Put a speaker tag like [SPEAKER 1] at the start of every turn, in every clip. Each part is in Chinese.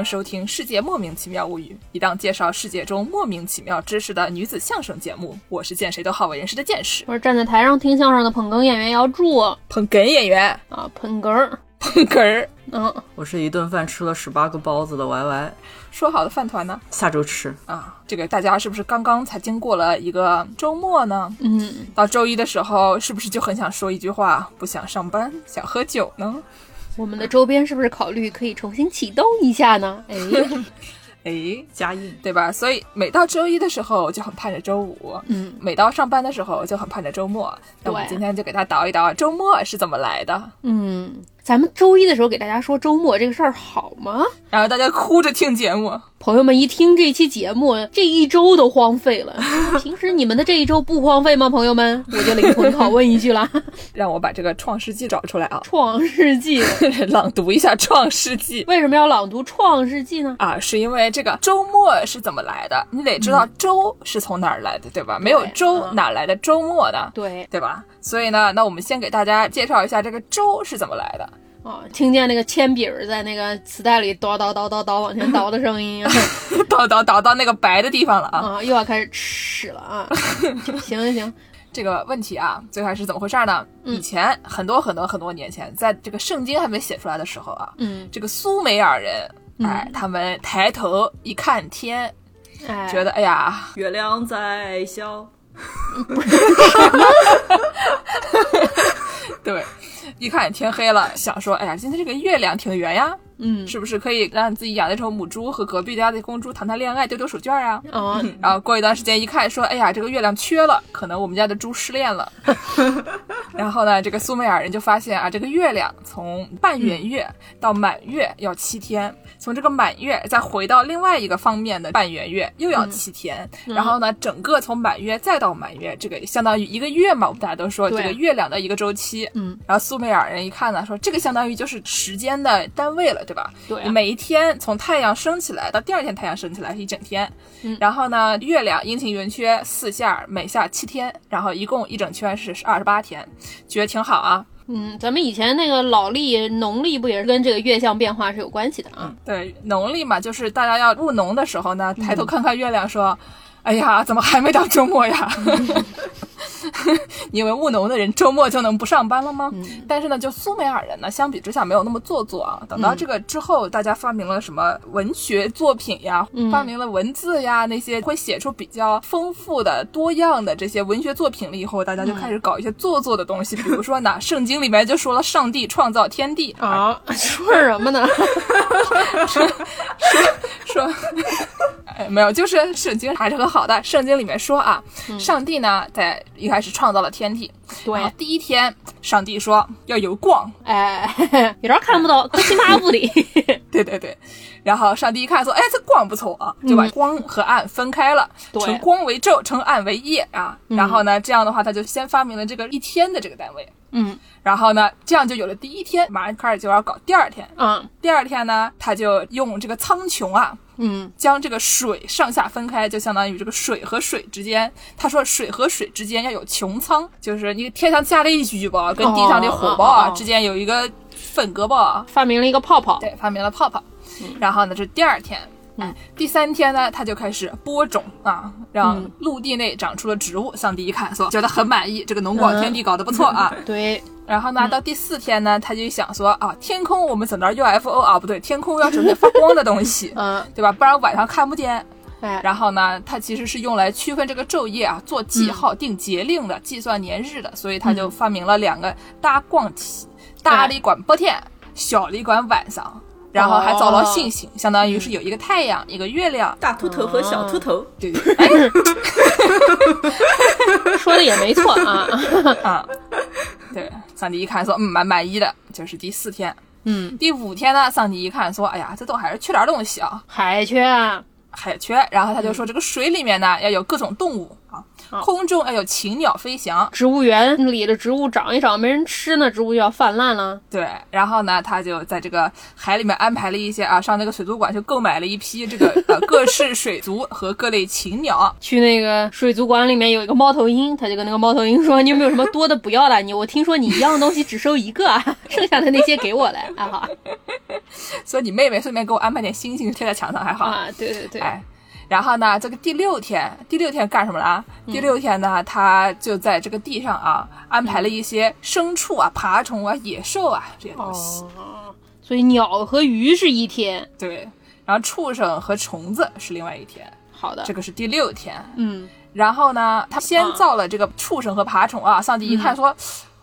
[SPEAKER 1] 欢迎收听《世界莫名其妙物语》，一档介绍世界中莫名其妙知识的女子相声节目。我是见谁都好为人师的见识，
[SPEAKER 2] 我是站在台上听相声的捧哏演员姚柱
[SPEAKER 1] 捧哏演员
[SPEAKER 2] 啊，捧哏儿，
[SPEAKER 1] 捧哏儿。
[SPEAKER 2] 嗯，
[SPEAKER 3] 我是一顿饭吃了十八个包子的 Y Y，
[SPEAKER 1] 说好的饭团呢？
[SPEAKER 3] 下周吃
[SPEAKER 1] 啊。这个大家是不是刚刚才经过了一个周末呢？
[SPEAKER 2] 嗯，
[SPEAKER 1] 到周一的时候，是不是就很想说一句话，不想上班，想喝酒呢？
[SPEAKER 2] 我们的周边是不是考虑可以重新启动一下呢？哎，
[SPEAKER 1] 哎，
[SPEAKER 3] 加印
[SPEAKER 1] 对吧？所以每到周一的时候就很盼着周五，
[SPEAKER 2] 嗯，
[SPEAKER 1] 每到上班的时候就很盼着周末。那我们今天就给他倒一倒周末是怎么来的。
[SPEAKER 2] 嗯，咱们周一的时候给大家说周末这个事儿好吗？
[SPEAKER 1] 然后大家哭着听节目。
[SPEAKER 2] 朋友们一听这期节目，这一周都荒废了。平时你们的这一周不荒废吗？朋友们，我就灵魂拷问一句了。
[SPEAKER 1] 让我把这个《创世纪》找出来啊，《
[SPEAKER 2] 创世纪》
[SPEAKER 1] 朗读一下《创世纪》。
[SPEAKER 2] 为什么要朗读《创世纪》呢？
[SPEAKER 1] 啊，是因为这个周末是怎么来的？你得知道周是从哪儿来的，对吧？没有周哪来的周末呢？
[SPEAKER 2] 对，
[SPEAKER 1] 对吧？所以呢，那我们先给大家介绍一下这个粥是怎么来的。
[SPEAKER 2] 哦，听见那个铅笔在那个磁带里叨叨叨叨叨往前倒的声音，
[SPEAKER 1] 叨叨叨到那个白的地方了啊！
[SPEAKER 2] 啊，又要开始吃了啊！行行行，
[SPEAKER 1] 这个问题啊，最开始怎么回事呢？以前很多很多很多年前，在这个圣经还没写出来的时候啊，
[SPEAKER 2] 嗯，
[SPEAKER 1] 这个苏美尔人，哎，他们抬头一看天，
[SPEAKER 2] 哎，
[SPEAKER 1] 觉得哎呀，
[SPEAKER 3] 月亮在笑，
[SPEAKER 1] 对。一看天黑了，想说，哎呀，今天这个月亮挺圆呀，
[SPEAKER 2] 嗯，
[SPEAKER 1] 是不是可以让自己养的这头母猪和隔壁家的公猪谈谈恋爱、丢丢手绢啊？
[SPEAKER 2] 嗯，
[SPEAKER 1] 然后过一段时间一看，说，哎呀，这个月亮缺了，可能我们家的猪失恋了。然后呢，这个苏美尔人就发现啊，这个月亮从半圆月到满月要七天，从这个满月再回到另外一个方面的半圆月又要七天，然后呢，整个从满月再到满月，这个相当于一个月嘛，我们大家都说这个月亮的一个周期。
[SPEAKER 2] 嗯，
[SPEAKER 1] 然后苏美尔人一看呢，说这个相当于就是时间的单位了，对吧？
[SPEAKER 2] 对、啊，
[SPEAKER 1] 每一天从太阳升起来到第二天太阳升起来是一整天。
[SPEAKER 2] 嗯，
[SPEAKER 1] 然后呢，月亮阴晴圆缺四下，每下七天，然后一共一整圈是二十八天，觉得挺好啊。
[SPEAKER 2] 嗯，咱们以前那个老历、农历不也是跟这个月相变化是有关系的啊？
[SPEAKER 1] 对，农历嘛，就是大家要务农的时候呢，抬头看看月亮，说：“哎呀，怎么还没到周末呀？” 因为务农的人周末就能不上班了吗？
[SPEAKER 2] 嗯、
[SPEAKER 1] 但是呢，就苏美尔人呢，相比之下没有那么做作啊。等到这个之后，大家发明了什么文学作品呀，
[SPEAKER 2] 嗯、
[SPEAKER 1] 发明了文字呀，那些会写出比较丰富的、多样的这些文学作品了以后，大家就开始搞一些做作的东西。比如说呢，圣经里面就说了上帝创造天地
[SPEAKER 2] 啊，说什么呢？
[SPEAKER 1] 说说说，哎，没有，就是圣经还是很好的。圣经里面说啊，
[SPEAKER 2] 嗯、
[SPEAKER 1] 上帝呢在一开始创造了天地，
[SPEAKER 2] 对，
[SPEAKER 1] 第一天上帝说要有光，
[SPEAKER 2] 哎，有点看不到，可惜马不的。
[SPEAKER 1] 对对对，然后上帝一看说，哎，这光不错啊，就把光和暗分开了，
[SPEAKER 2] 嗯、
[SPEAKER 1] 成光为昼，成暗为夜啊。
[SPEAKER 2] 嗯、
[SPEAKER 1] 然后呢，这样的话他就先发明了这个一天的这个单位。
[SPEAKER 2] 嗯，
[SPEAKER 1] 然后呢，这样就有了第一天，马上开始就要搞第二天。
[SPEAKER 2] 嗯，
[SPEAKER 1] 第二天呢，他就用这个苍穹啊，
[SPEAKER 2] 嗯，
[SPEAKER 1] 将这个水上下分开，就相当于这个水和水之间，他说水和水之间要有穹苍，就是你天上下的一聚宝跟地上的火爆啊、之间有一个分隔吧，
[SPEAKER 2] 发明了一个泡泡，
[SPEAKER 1] 对，发明了泡泡。
[SPEAKER 2] 嗯、
[SPEAKER 1] 然后呢，这是第二天。
[SPEAKER 2] 嗯，
[SPEAKER 1] 第三天呢，他就开始播种啊，让陆地内长出了植物。上帝一看，说觉得很满意，这个农广天地搞得不错啊。
[SPEAKER 2] 嗯、对。
[SPEAKER 1] 然后呢，到第四天呢，他就想说啊，天空我们整点 UFO 啊，不对，天空要整点发光的东西，
[SPEAKER 2] 嗯，
[SPEAKER 1] 对吧？不然晚上看不见。
[SPEAKER 2] 哎，
[SPEAKER 1] 然后呢，它其实是用来区分这个昼夜啊，做记号、定节令的，计算年日的，所以他就发明了两个大光体，大的管白天，小的管晚上。然后还找了星星，相当于是有一个太阳，一个月亮，
[SPEAKER 3] 大秃头和小秃头，
[SPEAKER 1] 对对，哎，
[SPEAKER 2] 说的也没错啊。
[SPEAKER 1] 啊，对，上帝一看说，嗯，蛮满意的，就是第四天，
[SPEAKER 2] 嗯，
[SPEAKER 1] 第五天呢，上帝一看说，哎呀，这都还是缺点东西啊，
[SPEAKER 2] 还缺啊，
[SPEAKER 1] 还缺，然后他就说这个水里面呢要有各种动物啊，空中哎有禽鸟飞翔，
[SPEAKER 2] 植物园里的植物长一长没人吃呢，植物就要泛滥了。
[SPEAKER 1] 对，然后呢，他就在这个海里面安排了一些啊，上那个水族馆去购买了一批这个呃 各式水族和各类禽鸟。
[SPEAKER 2] 去那个水族馆里面有一个猫头鹰，他就跟那个猫头鹰说：“你有没有什么多的不要了？你我听说你一样东西只收一个啊，剩下的那些给我来啊好
[SPEAKER 1] 所以你妹妹顺便给我安排点星星贴在墙上还好。
[SPEAKER 2] 啊，对对对，
[SPEAKER 1] 哎，然后呢，这个第六天，第六天干什么了啊？第六天呢，他就在这个地上啊，安排了一些牲畜啊、爬虫啊、野兽啊这些东西。
[SPEAKER 2] 哦，所以鸟和鱼是一天，
[SPEAKER 1] 对，然后畜生和虫子是另外一天，
[SPEAKER 2] 好的
[SPEAKER 1] 这，个是第六天。
[SPEAKER 2] 嗯
[SPEAKER 1] 然后呢，他先造了这个畜生和爬虫啊。上帝一看说，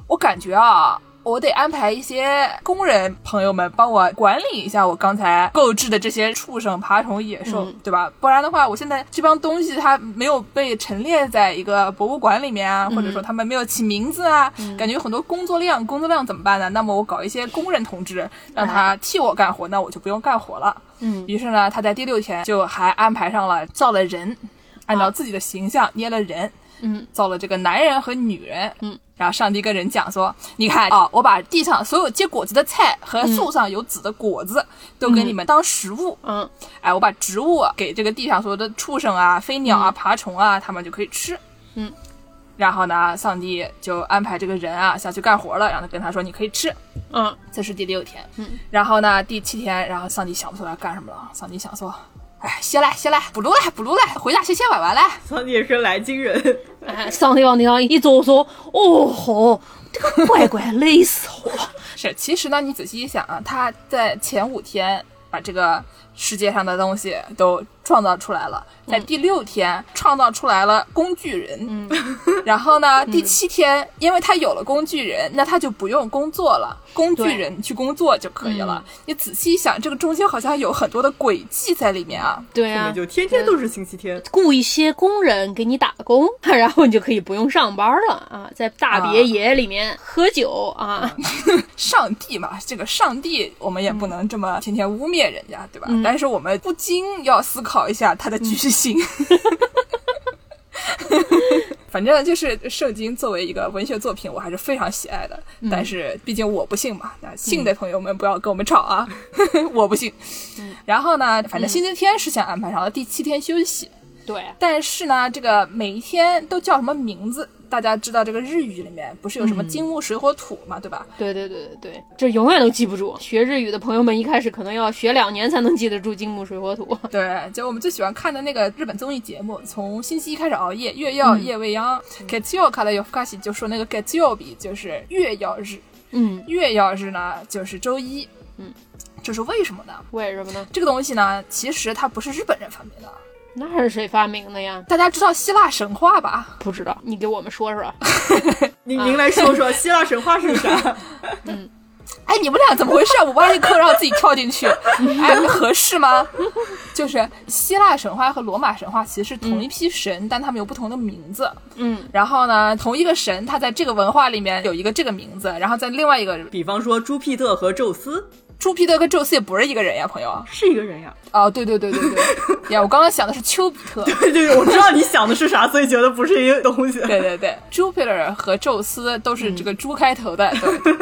[SPEAKER 1] 我感觉啊。我得安排一些工人朋友们帮我管理一下我刚才购置的这些畜生、爬虫、野兽，
[SPEAKER 2] 嗯
[SPEAKER 1] 对吧？不然的话，我现在这帮东西它没有被陈列在一个博物馆里面啊，或者说他们没有起名字啊，感觉有很多工作量，工作量怎么办呢？那么我搞一些工人同志，让他替我干活，那我就不用干活了。
[SPEAKER 2] 嗯
[SPEAKER 1] 于是呢，他在第六天就还安排上了造了人，按照自己的形象捏了人，
[SPEAKER 2] 嗯，
[SPEAKER 1] 造了这个男人和女人，
[SPEAKER 2] 嗯，
[SPEAKER 1] 然后上帝跟人讲说，你看啊，我把地上所有结果子的菜和树上有籽的果子都给你们当食物，
[SPEAKER 2] 嗯。
[SPEAKER 1] 哎，我把植物给这个地上所有的畜生啊、飞鸟啊、爬虫啊，他们就可以吃，
[SPEAKER 2] 嗯。
[SPEAKER 1] 然后呢，上帝就安排这个人啊下去干活了，然后跟他说你可以吃，
[SPEAKER 2] 嗯。
[SPEAKER 1] 这是第六天。
[SPEAKER 2] 嗯，
[SPEAKER 1] 然后呢，第七天，然后上帝想不出来干什么了。上帝想说，哎，歇了歇了，不录了不录了，回家歇歇玩玩来。
[SPEAKER 3] 上帝也是来京人，
[SPEAKER 2] 哎，上帝往地上一坐说：“哦吼，这个 乖乖累死我。
[SPEAKER 1] 是，其实呢，你仔细一想啊，他在前五天把这个世界上的东西都创造出来了，在第六天创造出来了工具人，
[SPEAKER 2] 嗯
[SPEAKER 1] 然后呢，第七天因为他有了工具人，那他就不用工作了，工具人去工作就可以了。
[SPEAKER 2] 嗯
[SPEAKER 1] 你仔细一想，这个中间好像有很多的轨迹在里面啊。”
[SPEAKER 2] 对啊，
[SPEAKER 3] 就天天都是星期天。
[SPEAKER 2] 雇一些工人给你打工，然后你就可以不用上班了啊，在大别野里面喝酒啊。
[SPEAKER 1] 上帝嘛，这个上帝我们也不能这么天天污蔑人家，对吧？
[SPEAKER 2] 嗯
[SPEAKER 1] 但是我们不禁要思考一下它的局限性。反正就是圣经作为一个文学作品，我还是非常喜爱的。
[SPEAKER 2] 嗯
[SPEAKER 1] 但是毕竟我不信嘛，那信的朋友们不要跟我们吵啊，我不信。
[SPEAKER 2] 嗯
[SPEAKER 1] 然后呢，反正星期天是先安排上了，第七天休息。
[SPEAKER 2] 对，
[SPEAKER 1] 但是呢，这个每一天都叫什么名字？大家知道这个日语里面不是有什么金木水火土嘛，对吧？
[SPEAKER 2] 对对对对对，这永远都记不住。学日语的朋友们一开始可能要学两年才能记得住金木水火土。
[SPEAKER 1] 对，就我们最喜欢看的那个日本综艺节目，从星期一开始熬夜，月曜夜未央。月曜から夜更かし就说那个月曜日就是月曜日，
[SPEAKER 2] 嗯，
[SPEAKER 1] 月曜日呢就是周一。
[SPEAKER 2] 嗯，
[SPEAKER 1] 这是为什么呢？
[SPEAKER 2] 为什么呢？
[SPEAKER 1] 这个东西呢，其实它不是日本人发明的。
[SPEAKER 2] 那是谁发明的呀？
[SPEAKER 1] 大家知道希腊神话吧？
[SPEAKER 2] 不知道，你给我们说说。
[SPEAKER 3] 您您来说说希腊神话是啥？
[SPEAKER 1] 嗯哎，你们俩怎么回事？我挖一坑让自己跳进去，哎，合适吗？就是希腊神话和罗马神话其实是同一批神，但他们有不同的名字。
[SPEAKER 2] 嗯，
[SPEAKER 1] 然后呢，同一个神，他在这个文化里面有一个这个名字，然后在另外一个
[SPEAKER 3] 比方说朱庇特和宙斯
[SPEAKER 1] 朱庇特跟宙斯也不是一个人呀，朋友。
[SPEAKER 3] 是一个人呀。
[SPEAKER 1] 哦，对对对对对，呀，我刚刚想的是丘比特。
[SPEAKER 3] 对对，我知道你想的是啥，所以觉得不是一个东西。
[SPEAKER 1] 对对对，Jupiter 和宙斯都是这个猪开头的。对，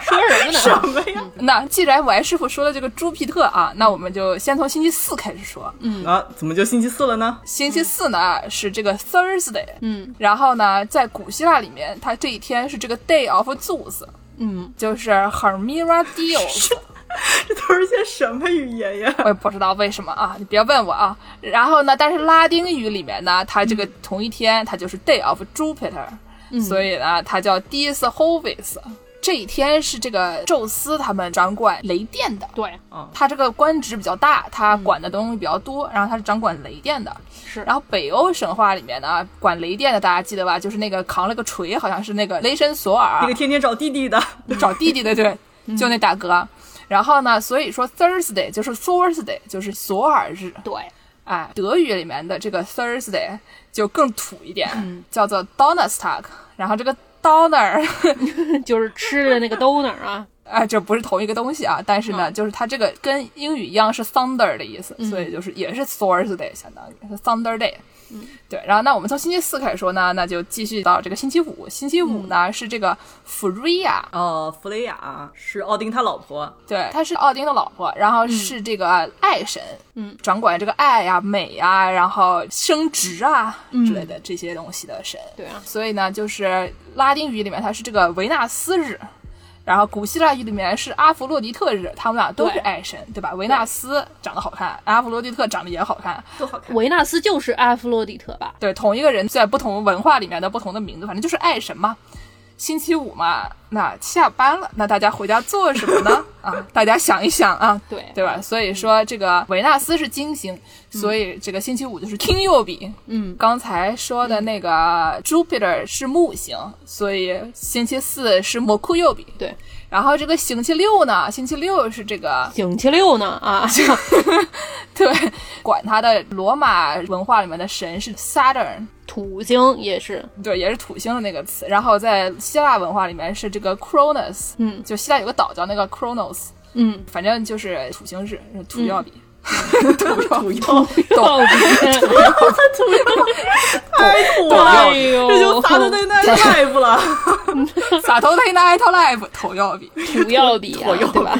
[SPEAKER 2] 说什么呢？
[SPEAKER 3] 什么呀？
[SPEAKER 1] 那既然王师傅说了这个朱庇特啊，那我们就先从星期四开始说。
[SPEAKER 3] 嗯啊，怎么就星期四了呢？
[SPEAKER 1] 星期四呢是这个 Thursday，
[SPEAKER 2] 嗯
[SPEAKER 1] 然后呢，在古希腊里面，它这一天是这个 Day of Zeus，
[SPEAKER 2] 嗯，
[SPEAKER 1] 就是 Hermira Dios。
[SPEAKER 3] 这都是些什么语言呀？
[SPEAKER 1] 我也不知道为什么啊，你别问我啊。然后呢，但是拉丁语里面呢，它这个同一天，它就是 Day of Jupiter，、所以呢，它叫 Dies Hovis。这一天是这个宙斯他们掌管雷电的，
[SPEAKER 2] 对，嗯。
[SPEAKER 1] 他这个官职比较大，他管的东西比较多，然后他是掌管雷电的。
[SPEAKER 2] 是。
[SPEAKER 1] 然后北欧神话里面呢，管雷电的大家记得吧？就是那个扛了个锤，好像是那个雷神索尔。
[SPEAKER 3] 那个天天找弟弟的，
[SPEAKER 1] 找弟弟的，对，就那大哥。然后呢，所以说 Thursday 就是 Thursday 就是索尔日，
[SPEAKER 2] 对，
[SPEAKER 1] 哎，德语里面的这个 Thursday 就更土一点，叫做 Donnerstag。然后这个 Donner，
[SPEAKER 2] 就是吃的那个 donor 啊。
[SPEAKER 1] 啊，这不是同一个东西啊，但是呢，就是它这个跟英语一样是 thunder 的意思，
[SPEAKER 2] 嗯
[SPEAKER 1] 所以就是也是 Thursday，相当于是 Thunder Day。嗯，对。然后那我们从星期四开始说呢，那就继续到这个星期五。星期五呢、是这个 Freya，
[SPEAKER 3] 哦，弗雷亚是奥丁他老婆，
[SPEAKER 1] 对，她是奥丁的老婆，然后是这个爱神，
[SPEAKER 2] 嗯，
[SPEAKER 1] 掌管这个爱呀、美呀、然后生殖啊之类的这些东西的神。
[SPEAKER 2] 对啊，
[SPEAKER 1] 所以呢，就是拉丁语里面它是这个维纳斯日，然后古希腊语里面是阿弗洛狄特日，他们俩都是爱神，对吧？维纳斯长得好看，阿弗洛狄特长得也好看，
[SPEAKER 3] 都好看。
[SPEAKER 2] 维纳斯就是阿弗洛狄特吧？
[SPEAKER 1] 对，同一个人在不同文化里面的不同的名字，反正就是爱神嘛。星期五嘛，那下班了，那大家回家做什么呢？啊，大家想一想啊，
[SPEAKER 2] 对
[SPEAKER 1] 对吧？所以说这个维纳斯是金星，所以这个星期五就是天右比。
[SPEAKER 2] 嗯，
[SPEAKER 1] 刚才说的那个 Jupiter 是木星，所以星期四是木库右比。
[SPEAKER 2] 对，
[SPEAKER 1] 然后这个星期六呢，星期六是这个
[SPEAKER 2] 星期六呢啊，
[SPEAKER 1] 对，管他的罗马文化里面的神是 Saturn。
[SPEAKER 2] 土星也是，
[SPEAKER 1] 对，也是土星的那个词。然后在希腊文化里面是这个 Cronus，
[SPEAKER 2] 嗯。
[SPEAKER 1] 就希腊有个岛叫那个 Kronos，
[SPEAKER 2] 嗯，
[SPEAKER 1] 反正就是土星日，土曜比。
[SPEAKER 3] 土曜
[SPEAKER 2] 道比，
[SPEAKER 3] 太 土了，
[SPEAKER 2] 哎呦，
[SPEAKER 3] 这就撒的那那 live 了。
[SPEAKER 1] 撒头推 night live 土曜比，
[SPEAKER 2] 土曜比啊，对吧？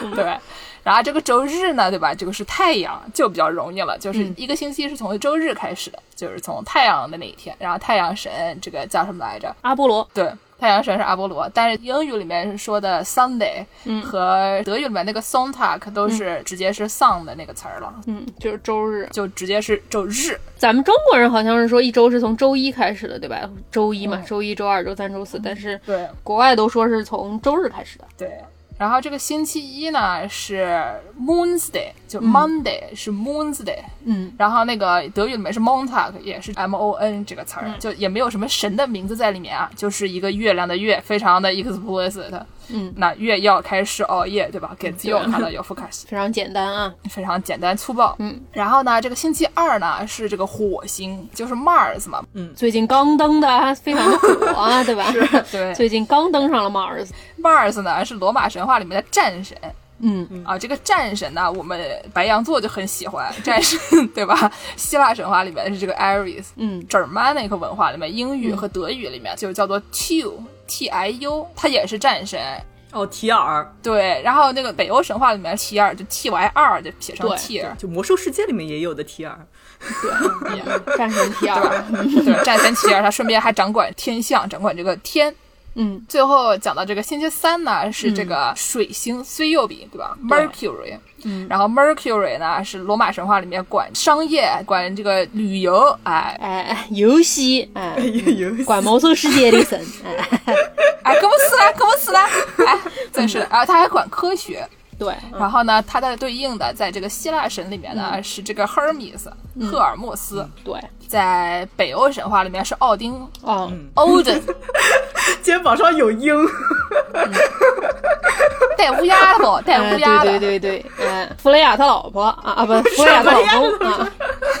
[SPEAKER 1] 嗯，对。然后这个周日呢，对吧？这个是太阳，就比较容易了，就是一个星期是从周日开始的，就是从太阳的那一天。然后太阳神这个叫什么来着？
[SPEAKER 2] 阿波罗，
[SPEAKER 1] 对，太阳神是阿波罗，但是英语里面是说的 Sunday，
[SPEAKER 2] 嗯
[SPEAKER 1] 和德语里面那个 Sonntag 都是直接是 sun 的那个词儿了，
[SPEAKER 2] 嗯，就是周日。
[SPEAKER 1] 就直接是周日。
[SPEAKER 2] 咱们中国人好像是说一周是从周一开始的，对吧？周一嘛，
[SPEAKER 1] 嗯
[SPEAKER 2] 周一、周二、周三、周四，但是
[SPEAKER 1] 对
[SPEAKER 2] 国外都说是从周日开始的。
[SPEAKER 1] 对。然后这个星期一呢是 Moonsday，就 Monday、是 Moonsday，
[SPEAKER 2] 嗯，
[SPEAKER 1] 然后那个德语里面是 Montag，也是 M O N 这个词儿，就也没有什么神的名字在里面啊，就是一个月亮的月，非常的 explicit。
[SPEAKER 2] 嗯，
[SPEAKER 1] 那月要开始熬夜，对吧？给自由看到有福卡西。
[SPEAKER 2] 非常简单啊。
[SPEAKER 1] 非常简单粗暴。
[SPEAKER 2] 嗯，
[SPEAKER 1] 然后呢，这个星期二呢是这个火星，就是 Mars 嘛。
[SPEAKER 2] 嗯最近刚登的，非常的火啊，对吧？
[SPEAKER 1] 对
[SPEAKER 2] 最近刚登上了 Mars。
[SPEAKER 1] ，Mars 呢是罗马神话里面的战神。
[SPEAKER 2] 嗯，
[SPEAKER 1] 啊，这个战神呢，我们白羊座就很喜欢战神，对吧？希腊神话里面是这个 Ares，
[SPEAKER 2] 嗯
[SPEAKER 1] ，Germanic 文化里面，英语和德语里面就叫做 Tu T I U，他也是战神。
[SPEAKER 3] 哦，提尔，
[SPEAKER 1] 对，然后那个北欧神话里面提尔就 T Y R 就写成
[SPEAKER 2] 对
[SPEAKER 1] T 尔，
[SPEAKER 3] 就魔兽世界里面也有的提尔。
[SPEAKER 2] 对，战神提尔。
[SPEAKER 1] 对，战神提尔，他顺便还掌管天象，掌管这个天。
[SPEAKER 2] 嗯，
[SPEAKER 1] 最后讲到这个星期三呢，是这个水星虽右比，对吧？Mercury，
[SPEAKER 2] 嗯，
[SPEAKER 1] 然后 Mercury 呢是罗马神话里面管商业、管这个旅游，哎。
[SPEAKER 2] 哎，游戏，哎，
[SPEAKER 3] 游戏。
[SPEAKER 2] 管魔兽世界的神，哎，
[SPEAKER 1] 哎，可不死了，可不死了，哎，真是的，啊，他还管科学。
[SPEAKER 2] 对，
[SPEAKER 1] 然后呢，它的对应的在这个希腊神里面呢是这个赫尔米斯，赫尔墨斯，
[SPEAKER 2] 对，
[SPEAKER 1] 在北欧神话里面是奥丁
[SPEAKER 2] 哦
[SPEAKER 1] ，，Odin，
[SPEAKER 3] 肩膀上有鹰，
[SPEAKER 1] 带乌鸦的不？带
[SPEAKER 2] 哎
[SPEAKER 1] 乌鸦的，
[SPEAKER 2] 对对对弗雷亚他老婆啊啊，不，弗雷亚他老公啊，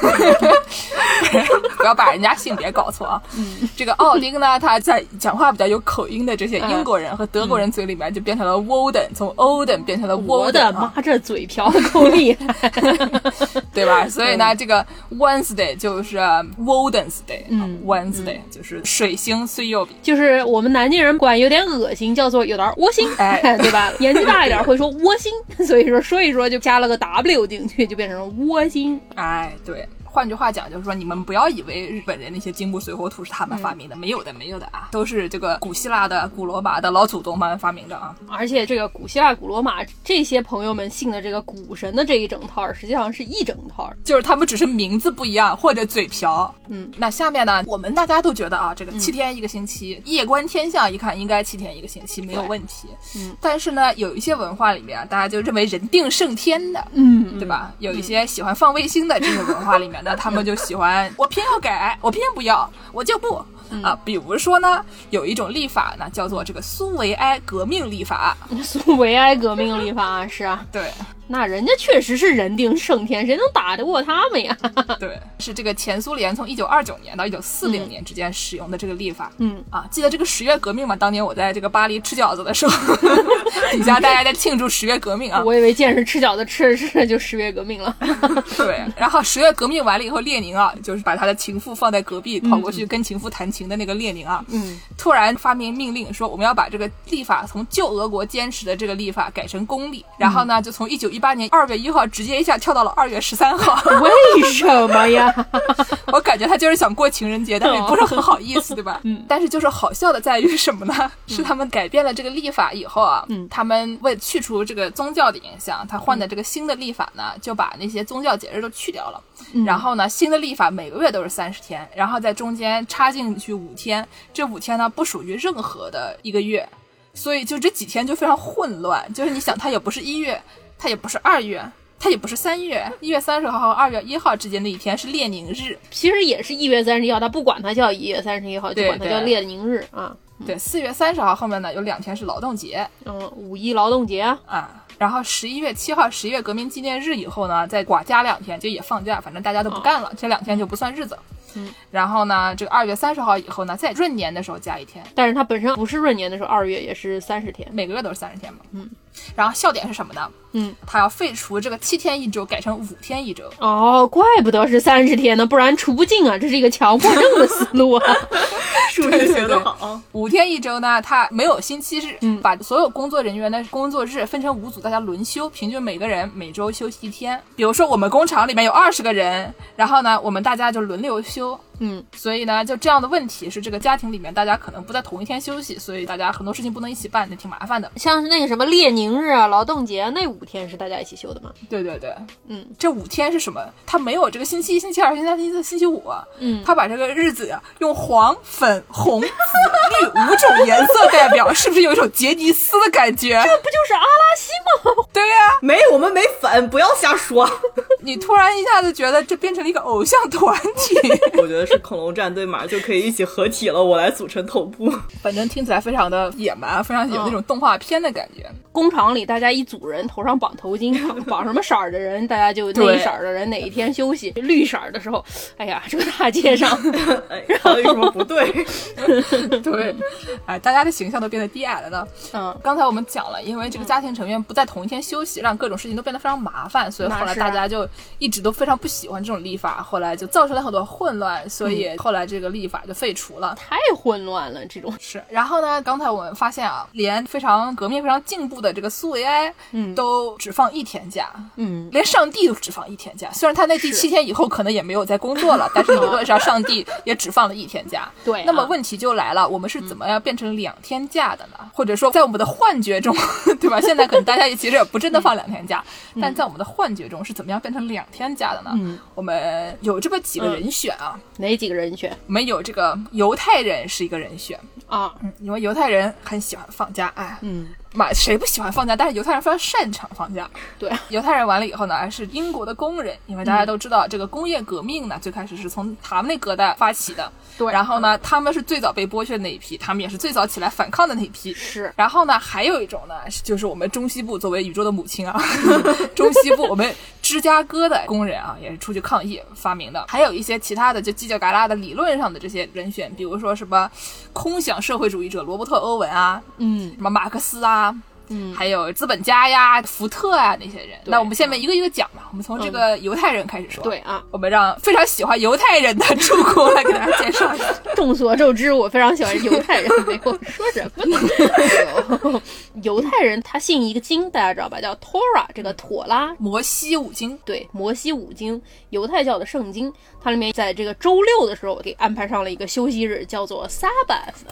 [SPEAKER 1] 不要把人家性别搞错啊。
[SPEAKER 2] 嗯
[SPEAKER 1] 这个奥丁呢，他在讲话比较有口音的这些英国人和德国人嘴里面就变成了 Woden，从 Oden 变成了 Woden，
[SPEAKER 2] 我的
[SPEAKER 1] 啊
[SPEAKER 2] 妈，这嘴瓢的够厉害，
[SPEAKER 1] 对吧？所以呢，这个 Wednesday 就是 Woden's Day，
[SPEAKER 2] 嗯
[SPEAKER 1] w e d n e s d a y 就是水星虽右比。
[SPEAKER 2] 就是我们南京人管有点恶心，叫做有点窝心，
[SPEAKER 1] 哎
[SPEAKER 2] 对吧？年纪大一点会说窝心，所以说说一说就加了个 W 进去，就变成了窝心。
[SPEAKER 1] 哎，对。换句话讲，就是说你们不要以为日本人那些金木水火土是他们发明的，没有的，没有的啊，都是这个古希腊的、古罗马的老祖宗们发明的啊。
[SPEAKER 2] 而且这个古希腊、古罗马这些朋友们信的这个古神的这一整套，实际上是一整套。
[SPEAKER 1] 就是他们只是名字不一样，或者嘴瓢。
[SPEAKER 2] 嗯，
[SPEAKER 1] 那下面呢，我们大家都觉得啊，这个七天一个星期，夜观天象一看，应该七天一个星期没有问题。
[SPEAKER 2] 嗯，
[SPEAKER 1] 但是呢，有一些文化里面，大家就认为人定胜天的，
[SPEAKER 2] 嗯
[SPEAKER 1] 对吧？有一些喜欢放卫星的这些文化里面呢，他们就喜欢我偏要改，我偏不要，我就不，啊。比如说呢，有一种立法呢，叫做这个苏维埃革命立法。
[SPEAKER 2] 苏维埃革命立法是啊，
[SPEAKER 1] 对
[SPEAKER 2] 那人家确实是人定胜天，谁能打得过他们呀？
[SPEAKER 1] 对，是这个前苏联从一九二九年到一九四零年之间使用的这个历法。
[SPEAKER 2] 嗯
[SPEAKER 1] 啊，记得这个十月革命吗？当年我在这个巴黎吃饺子的时候，底下大家在庆祝十月革命啊。
[SPEAKER 2] 我以为见识吃饺子吃着吃着就十月革命了。
[SPEAKER 1] 对，然后十月革命完了以后，列宁啊，就是把他的情妇放在隔壁，跑过去跟情妇弹琴的那个列宁啊，
[SPEAKER 2] 嗯，
[SPEAKER 1] 突然发明命令说，我们要把这个历法从旧俄国坚持的这个历法改成公历，然后呢，就从一九一八年二月一号直接一下跳到了二月十三号。
[SPEAKER 2] 为什么呀？
[SPEAKER 1] 我感觉他就是想过情人节，但是也不是很好意思，对吧？嗯。但是就是好笑的在于什么呢？是他们改变了这个历法以后啊，
[SPEAKER 2] 嗯
[SPEAKER 1] 他们为去除这个宗教的影响，他换的这个新的历法呢，就把那些宗教节日都去掉了。然后呢，新的历法每个月都是三十天，然后在中间插进去五天，这五天呢不属于任何的一个月，所以就这几天就非常混乱。就是你想，它也不是一月，它也不是二月。它也不是三月，一月三十号和二月一号之间的一天是列宁日，
[SPEAKER 2] 其实也是一月三十一号，他不管它叫一月三十一号，就管它叫列宁日啊。
[SPEAKER 1] 对，四月三十号后面呢有两天是劳动节
[SPEAKER 2] 嗯，五一劳动节啊，
[SPEAKER 1] 啊，然后十一月七号十一月革命纪念日以后呢，再寡加两天，就也放假，反正大家都不干了，这两天就不算日子。
[SPEAKER 2] 嗯，
[SPEAKER 1] 然后呢，这个二月三十号以后呢，在闰年的时候加一天，
[SPEAKER 2] 但是它本身不是闰年的时候，二月也是三十天。
[SPEAKER 1] 每个月都是三十天嘛。嗯，然后笑点是什么呢？
[SPEAKER 2] 嗯，
[SPEAKER 1] 他要废除这个七天一周，改成五天一周。
[SPEAKER 2] 哦，怪不得是三十天呢，不然除不尽啊，这是一个强迫症的思路啊。
[SPEAKER 3] 数学学得好，
[SPEAKER 1] 五天一周呢，他没有星期日，
[SPEAKER 2] 嗯
[SPEAKER 1] 把所有工作人员的工作日分成五组，大家轮休，平均每个人每周休息一天。比如说我们工厂里面有二十个人，然后呢，我们大家就轮流休。
[SPEAKER 2] 嗯，
[SPEAKER 1] 所以呢，就这样的问题是这个家庭里面大家可能不在同一天休息，所以大家很多事情不能一起办，那挺麻烦的。
[SPEAKER 2] 像是那个什么列宁日啊、劳动节啊，那五天是大家一起休的吗？
[SPEAKER 1] 对对对，
[SPEAKER 2] 嗯，
[SPEAKER 1] 这五天是什么？他没有这个星期一、星期二、星期三、星期四、星期五，
[SPEAKER 2] 嗯
[SPEAKER 1] 他把这个日子呀用黄、粉、红、紫、绿五种颜色代表，是不是有一种杰尼斯的感觉？
[SPEAKER 2] 这不就是阿拉西吗？
[SPEAKER 1] 对呀、
[SPEAKER 3] 没我们没粉，不要瞎说。
[SPEAKER 1] 你突然一下子觉得这变成了一个偶像团体，
[SPEAKER 3] 我觉得是恐龙战队马上就可以一起合体了，我来组成头部。
[SPEAKER 1] 反正听起来非常的野蛮，非常有那种动画片的感觉。
[SPEAKER 2] 工厂里大家一组人头上绑头巾，绑 绑什么色儿的人，大家就那一色儿的人哪一天休息。绿色儿的时候，哎呀，这个大街上，
[SPEAKER 3] 哎，好像有什么不对？
[SPEAKER 1] 对，哎，大家的形象都变得低矮了呢。
[SPEAKER 2] 嗯，
[SPEAKER 1] 刚才我们讲了，因为这个家庭成员不在同一天休息，让各种事情都变得非常麻烦，所以后来大家就一直都非常不喜欢这种立法，后来就造成了很多混乱，所以后来这个立法就废除了。
[SPEAKER 2] 太混乱了，这种。
[SPEAKER 1] 是，然后呢？刚才我们发现啊，连非常革命、非常进步的这个苏维埃，
[SPEAKER 2] 嗯
[SPEAKER 1] 都只放一天假，
[SPEAKER 2] 嗯，
[SPEAKER 1] 连上帝都只放一天假。虽然他那第七天以后可能也没有在工作了，但是理论上上帝也只放了一天假。
[SPEAKER 2] 对啊
[SPEAKER 1] 那么问题就来了，我们是怎么样变成两天假的呢？或者说，在我们的幻觉中，对吧？现在可能大家也其实也不真的放两天假，但在我们的幻觉中是怎么样变成两天假的呢？
[SPEAKER 2] 嗯
[SPEAKER 1] 我们有这么几个人选啊，
[SPEAKER 2] 哪几个人选
[SPEAKER 1] 我们有这个犹太人是一个人选。
[SPEAKER 2] 啊？
[SPEAKER 1] 嗯，因为犹太人很喜欢放假，哎，
[SPEAKER 2] 嗯，
[SPEAKER 1] 妈，谁不喜欢放假？但是犹太人非常擅长放假。
[SPEAKER 2] 对，
[SPEAKER 1] 犹太人完了以后呢，是英国的工人，因为大家都知道这个工业革命呢，最开始是从他们那疙瘩发起的。
[SPEAKER 2] 对
[SPEAKER 1] 然后呢，他们是最早被剥削的那一批，他们也是最早起来反抗的那一批。
[SPEAKER 2] 是
[SPEAKER 1] 然后呢，还有一种呢，就是我们中西部作为宇宙的母亲啊，中西部我们芝加哥的工人啊，也是出去抗议发明的。还有一些其他的就犄角旮旯的理论上的这些人选，比如说什么空想社会主义者罗伯特·欧文啊，
[SPEAKER 2] 嗯
[SPEAKER 1] 什么马克思啊，
[SPEAKER 2] 嗯，
[SPEAKER 1] 还有资本家呀、福特啊那些人。那我们下面一个一个讲吧，我们从这个犹太人开始说。
[SPEAKER 2] 对，啊。
[SPEAKER 1] 我们让非常喜欢犹太人的主公来给大家介绍一下。
[SPEAKER 2] 众所周知，我非常喜欢犹太人。没有说什么 呢？犹太人他信一个经，大家知道吧？叫 Torah，这个妥拉。
[SPEAKER 1] 摩西五经，
[SPEAKER 2] 对，摩西五经，犹太教的圣经，它里面在这个周六的时候给安排上了一个休息日，叫做 Sabbath。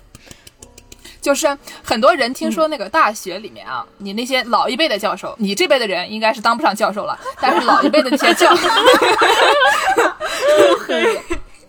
[SPEAKER 1] 就是很多人听说那个大学里面啊，你那些老一辈的教授，你这辈的人应该是当不上教授了，但是老一辈的那些教，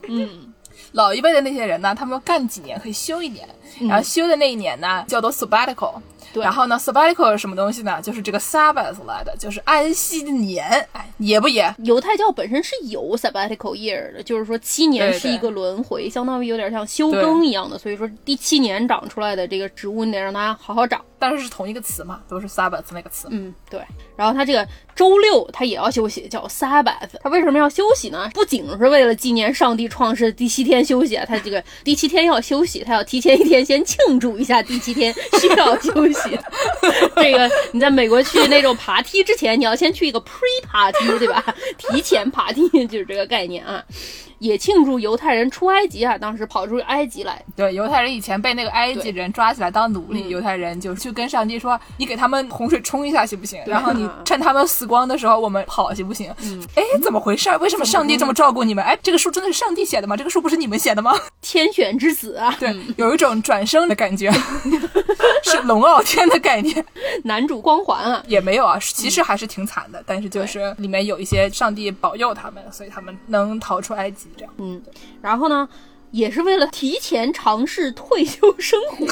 [SPEAKER 2] 嗯，
[SPEAKER 1] 老一辈的那些人呢，他们干几年可以休一年，然后休的那一年呢叫做 sabbatical。
[SPEAKER 2] 对
[SPEAKER 1] 然后呢，sabbatical 是什么东西呢？就是这个 Sabbath 来的，就是安息年。哎，野不野？
[SPEAKER 2] 犹太教本身是有 sabbatical year 的，就是说七年是一个轮回，相当于有点像休耕一样的。所以说第七年长出来的这个植物，你得让它好好长。
[SPEAKER 1] 但是是同一个词嘛，都是 Sabbath 那个词。
[SPEAKER 2] 嗯，对。然后它这个周六它也要休息，叫 Sabbath。它为什么要休息呢？不仅是为了纪念上帝创世第七天休息啊，它这个第七天要休息，它要提前一天先庆祝一下第七天需要休息。这个你在美国去那种爬梯之前，你要先去一个 pre 爬梯对吧？提前爬梯就是这个概念啊。也庆祝犹太人出埃及啊，当时跑出埃及来，
[SPEAKER 1] 对，犹太人以前被那个埃及人抓起来当奴隶，
[SPEAKER 2] 嗯
[SPEAKER 1] 犹太人就去跟上帝说：“你给他们洪水冲一下行不行？然后你趁他们死光的时候，我们跑行不行？”
[SPEAKER 2] 嗯
[SPEAKER 1] 哎，怎么回事？为什么上帝这么照顾你们？哎，这个书真的是上帝写的吗？这个书不是你们写的吗？
[SPEAKER 2] 天选之子啊，
[SPEAKER 1] 对，有一种转生的感觉，是龙傲天的概念。
[SPEAKER 2] 男主光环啊，
[SPEAKER 1] 也没有啊，其实还是挺惨的，但是就是里面有一些上帝保佑他们，所以他们能逃出埃及。
[SPEAKER 2] 嗯，然后呢，也是为了提前尝试退休生活，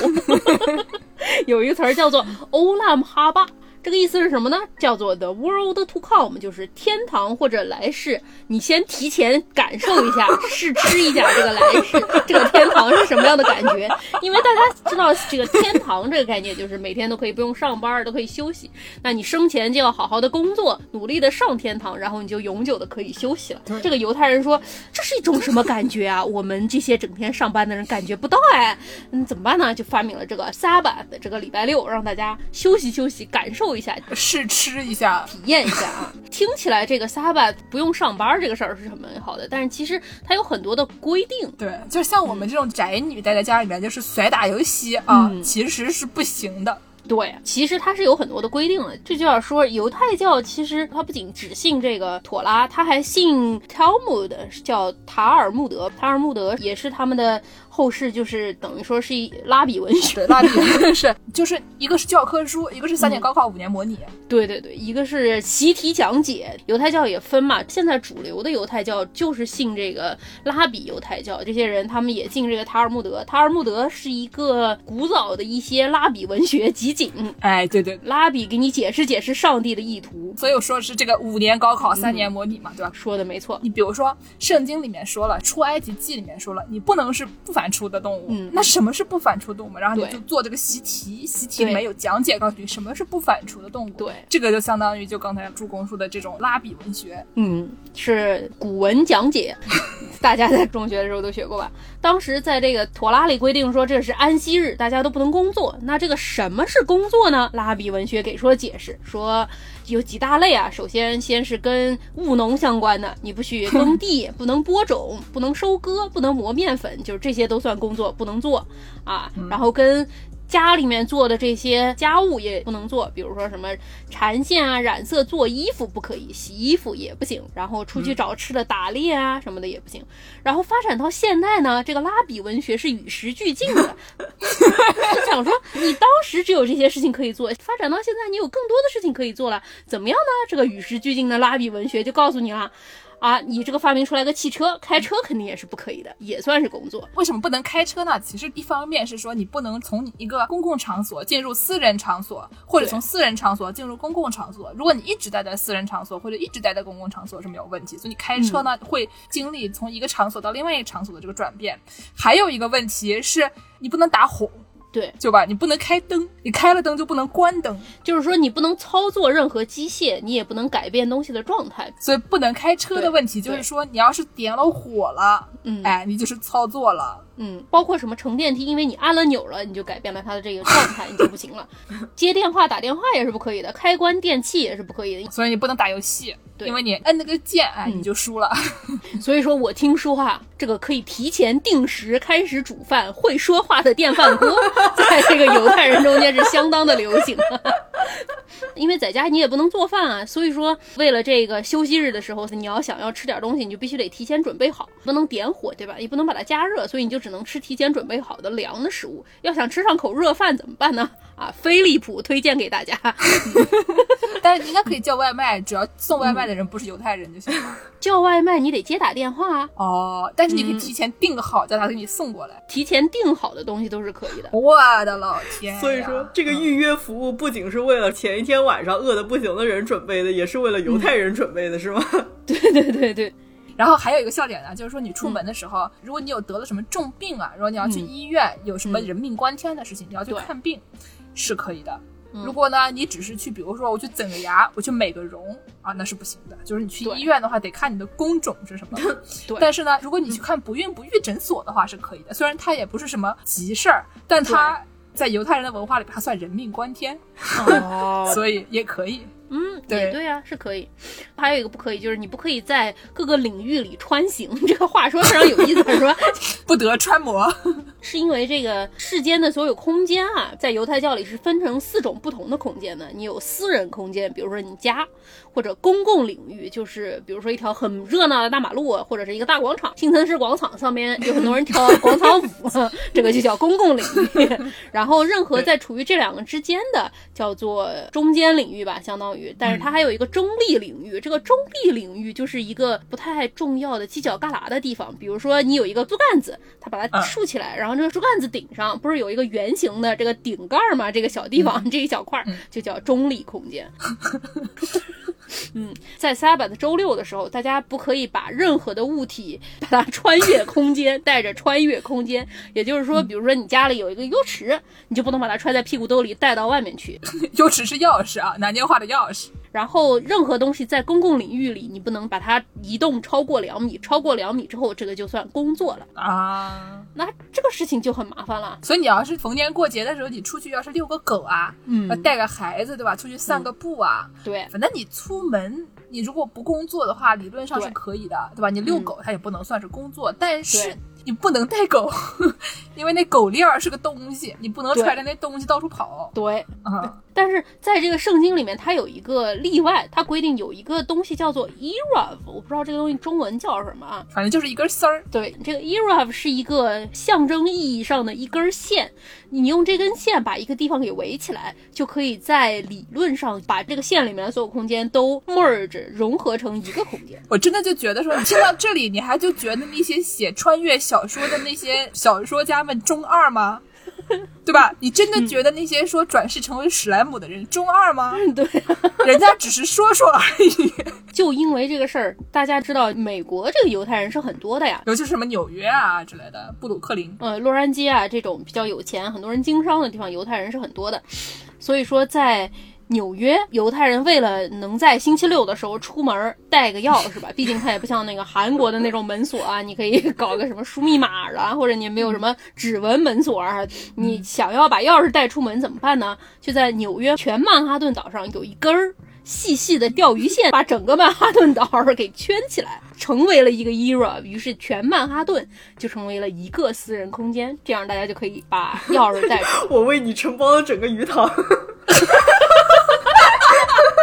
[SPEAKER 2] 有一个词儿叫做欧拉姆哈巴。这个意思是什么呢？叫做 the world to come，就是天堂或者来世。你先提前感受一下，试吃一下这个来世，这个天堂是什么样的感觉？因为大家知道，这个天堂这个概念就是每天都可以不用上班，都可以休息。那你生前就要好好的工作，努力的上天堂，然后你就永久的可以休息了。这个犹太人说，这是一种什么感觉啊？我们这些整天上班的人感觉不到哎，嗯，怎么办呢？就发明了这个 Sabbath，这个礼拜六让大家休息休息，感受一下，
[SPEAKER 1] 试吃一下，
[SPEAKER 2] 体验一下啊。听起来这个 Sabbath 不用上班这个事儿是很美好的，但是其实它有很多的规定。
[SPEAKER 1] 对，就像我们这种宅女待在家里面，就是甩打游戏啊，
[SPEAKER 2] 嗯
[SPEAKER 1] 其实是不行的。
[SPEAKER 2] 对，其实它是有很多的规定的。这就要说，犹太教其实它不仅只信这个妥拉，它还信 Talmud，叫塔尔穆德。塔尔穆德也是他们的后世，就是等于说是一拉比文学。
[SPEAKER 1] 对，蜡笔是就是一个是教科书，一个是三年高考五年模拟。
[SPEAKER 2] 对对对，一个是习题讲解，犹太教也分嘛。现在主流的犹太教就是信这个拉比犹太教，这些人他们也信这个塔尔穆德。塔尔穆德是一个古早的一些拉比文学集锦，
[SPEAKER 1] 哎，对对，
[SPEAKER 2] 拉比给你解释解释上帝的意图。
[SPEAKER 1] 所以我说是这个五年高考三年模拟嘛，对吧？
[SPEAKER 2] 说的没错，
[SPEAKER 1] 你比如说，圣经里面说了，出埃及记里面说了，你不能是不反刍的动物。
[SPEAKER 2] 嗯
[SPEAKER 1] 那什么是不反刍动物？然后你就做这个习题，习题里面有讲解，告诉你什么是不反刍的动物。
[SPEAKER 2] 对
[SPEAKER 1] 这个就相当于就刚才助攻说的这种拉比文学。
[SPEAKER 2] 嗯，是古文讲解，大家在中学的时候都学过吧？当时在这个妥拉里规定说这是安息日，大家都不能工作。那这个什么是工作呢？拉比文学给出了解释，说有几大类啊。首先，先是跟务农相关的，你不许耕地，不能播种，不能收割，不能磨面粉，就是这些都算工作，不能做啊。然后跟家里面做的这些家务也不能做，比如说什么缠线啊、染色、做衣服不可以，洗衣服也不行，然后出去找吃的、打猎啊什么的也不行。然后发展到现代呢，这个拉比文学是与时俱进的。就想说，你当时只有这些事情可以做，发展到现在，你有更多的事情可以做了，怎么样呢？这个与时俱进的拉比文学就告诉你了。啊，你这个发明出来个汽车，开车肯定也是不可以的，也算是工作。
[SPEAKER 1] 为什么不能开车呢？其实一方面是说你不能从一个公共场所进入私人场所，或者从私人场所进入公共场所。如果你一直待在私人场所或者一直待在公共场所是没有问题，所以你开车呢、会经历从一个场所到另外一个场所的这个转变。还有一个问题是你不能打火，
[SPEAKER 2] 对，
[SPEAKER 1] 就吧？你不能开灯，你开了灯就不能关灯，
[SPEAKER 2] 就是说你不能操作任何机械，你也不能改变东西的状态。
[SPEAKER 1] 所以不能开车的问题就是说你要是点了火了，
[SPEAKER 2] 嗯
[SPEAKER 1] 哎，你就是操作了。
[SPEAKER 2] 嗯，包括什么乘电梯，因为你按了钮了，你就改变了它的这个状态，你就不行了。接电话、打电话也是不可以的，开关电器也是不可以的。
[SPEAKER 1] 所以你不能打游戏，
[SPEAKER 2] 对
[SPEAKER 1] 因为你摁那个键，哎，
[SPEAKER 2] 嗯
[SPEAKER 1] 你就输了。
[SPEAKER 2] 所以说我听说啊，这个可以提前定时开始煮饭、会说话的电饭锅，在这个犹太人中间是相当的流行。因为在家你也不能做饭啊，所以说为了这个休息日的时候，你要想要吃点东西，你就必须得提前准备好，不能点火，对吧？也不能把它加热，所以你就只能吃提前准备好的凉的食物。要想吃上口热饭怎么办呢？啊，飞利浦推荐给大家。
[SPEAKER 1] 但是应该可以叫外卖，只要送外卖的人不是犹太人就行了。
[SPEAKER 2] 叫外卖你得接打电话啊，
[SPEAKER 1] 哦，但是你可以提前订好，叫他给你送过来。
[SPEAKER 2] 提前订好的东西都是可以的。
[SPEAKER 1] 我的老天！
[SPEAKER 3] 所以说，这个预约服务不仅是为了前一天晚上饿得不行的人准备的，也是为了犹太人准备的，是吗？
[SPEAKER 2] 对对对对，
[SPEAKER 1] 然后还有一个笑点呢，就是说你出门的时候，如果你有得了什么重病啊，如果你要去
[SPEAKER 2] 嗯
[SPEAKER 1] 医院，有什么人命关天的事情，你要去看病，是可以的。
[SPEAKER 2] 嗯
[SPEAKER 1] 如果呢，你只是去，比如说我去整个牙，我去美个容啊，那是不行的。就是你去医院的话，得看你的工种是什么。
[SPEAKER 2] 对
[SPEAKER 1] 但是呢，如果你去看不孕不育诊所的话，是可以的。虽然它也不是什么急事儿，但它在犹太人的文化里，它算人命关天，
[SPEAKER 2] 哦，
[SPEAKER 1] 所以也可以。
[SPEAKER 2] 嗯，
[SPEAKER 1] 对
[SPEAKER 2] 也对啊，是可以。还有一个不可以，就是你不可以在各个领域里穿行。这个话说非常有意思，是吧？
[SPEAKER 1] 不得穿模。
[SPEAKER 2] 是因为这个世间的所有空间啊，在犹太教里是分成四种不同的空间的。你有私人空间，比如说你家，或者公共领域，就是比如说一条很热闹的大马路，或者是一个大广场，新城市广场上面有很多人跳广场舞，这个就叫公共领域。然后任何在处于这两个之间的，叫做中间领域吧，相当于。但是它还有一个中立领域，这个中立领域就是一个不太重要的犄角旮旯的地方，比如说你有一个竹竿子，它把它
[SPEAKER 1] 嗯
[SPEAKER 2] 竖起来，然后这个竹竿子顶上不是有一个圆形的这个顶盖儿吗？这个小地方，这一小块就叫中立空间。嗯，在 Sabbath 周六的时候，大家不可以把任何的物体把它穿越空间，带着穿越空间。也就是说，比如说你家里有一个 U 池，你就不能把它揣在屁股兜里带到外面去。
[SPEAKER 1] U 池是钥匙啊，南京话的钥匙。
[SPEAKER 2] 然后任何东西在公共领域里，你不能把它移动超过两米，超过两米之后，这个就算工作了。
[SPEAKER 1] 啊，
[SPEAKER 2] 那这个事情就很麻烦了。
[SPEAKER 1] 所以你要是逢年过节的时候，你出去要是遛个狗啊，
[SPEAKER 2] 嗯
[SPEAKER 1] 带个孩子，对吧？出去散个步啊，
[SPEAKER 2] 对，
[SPEAKER 1] 反正你出门，你如果不工作的话，理论上是可以的，对吧？你遛狗它也不能算是工作，但是你不能带狗，因为那狗链儿是个东西，你不能揣着那东西到处跑
[SPEAKER 2] 对。
[SPEAKER 1] 啊。
[SPEAKER 2] 但是在这个圣经里面，它有一个例外，它规定有一个东西叫做 erav，我不知道这个东西中文叫什么啊。
[SPEAKER 1] 反正就是一根丝儿，
[SPEAKER 2] 对，这个 erav 是一个象征意义上的一根线，你用这根线把一个地方给围起来，就可以在理论上把这个线里面的所有空间都 merge 融合成一个空间。
[SPEAKER 1] 我真的就觉得说，你听到这里，你还就觉得那些写穿越小说的那些小说家们中二吗？对吧？你真的觉得那些说转世成为史莱姆的人中二吗？
[SPEAKER 2] 对，
[SPEAKER 1] 人家只是说说而已。
[SPEAKER 2] 就因为这个事儿，大家知道美国这个犹太人是很多的呀。
[SPEAKER 1] 尤其是什么纽约啊之类的，布鲁克林，
[SPEAKER 2] 呃，洛杉矶啊这种比较有钱、很多人经商的地方，犹太人是很多的。所以说，在纽约，犹太人为了能在星期六的时候出门带个钥匙吧，毕竟它也不像那个韩国的那种门锁啊，你可以搞个什么输密码啊，或者你没有什么指纹门锁啊，你想要把钥匙带出门怎么办呢？就在纽约全曼哈顿岛上有一根儿。细细的钓鱼线把整个曼哈顿岛给圈起来，成为了一个 era。于是全曼哈顿就成为了一个私人空间，这样大家就可以把钥匙带出。
[SPEAKER 3] 我为你承包了整个鱼塘。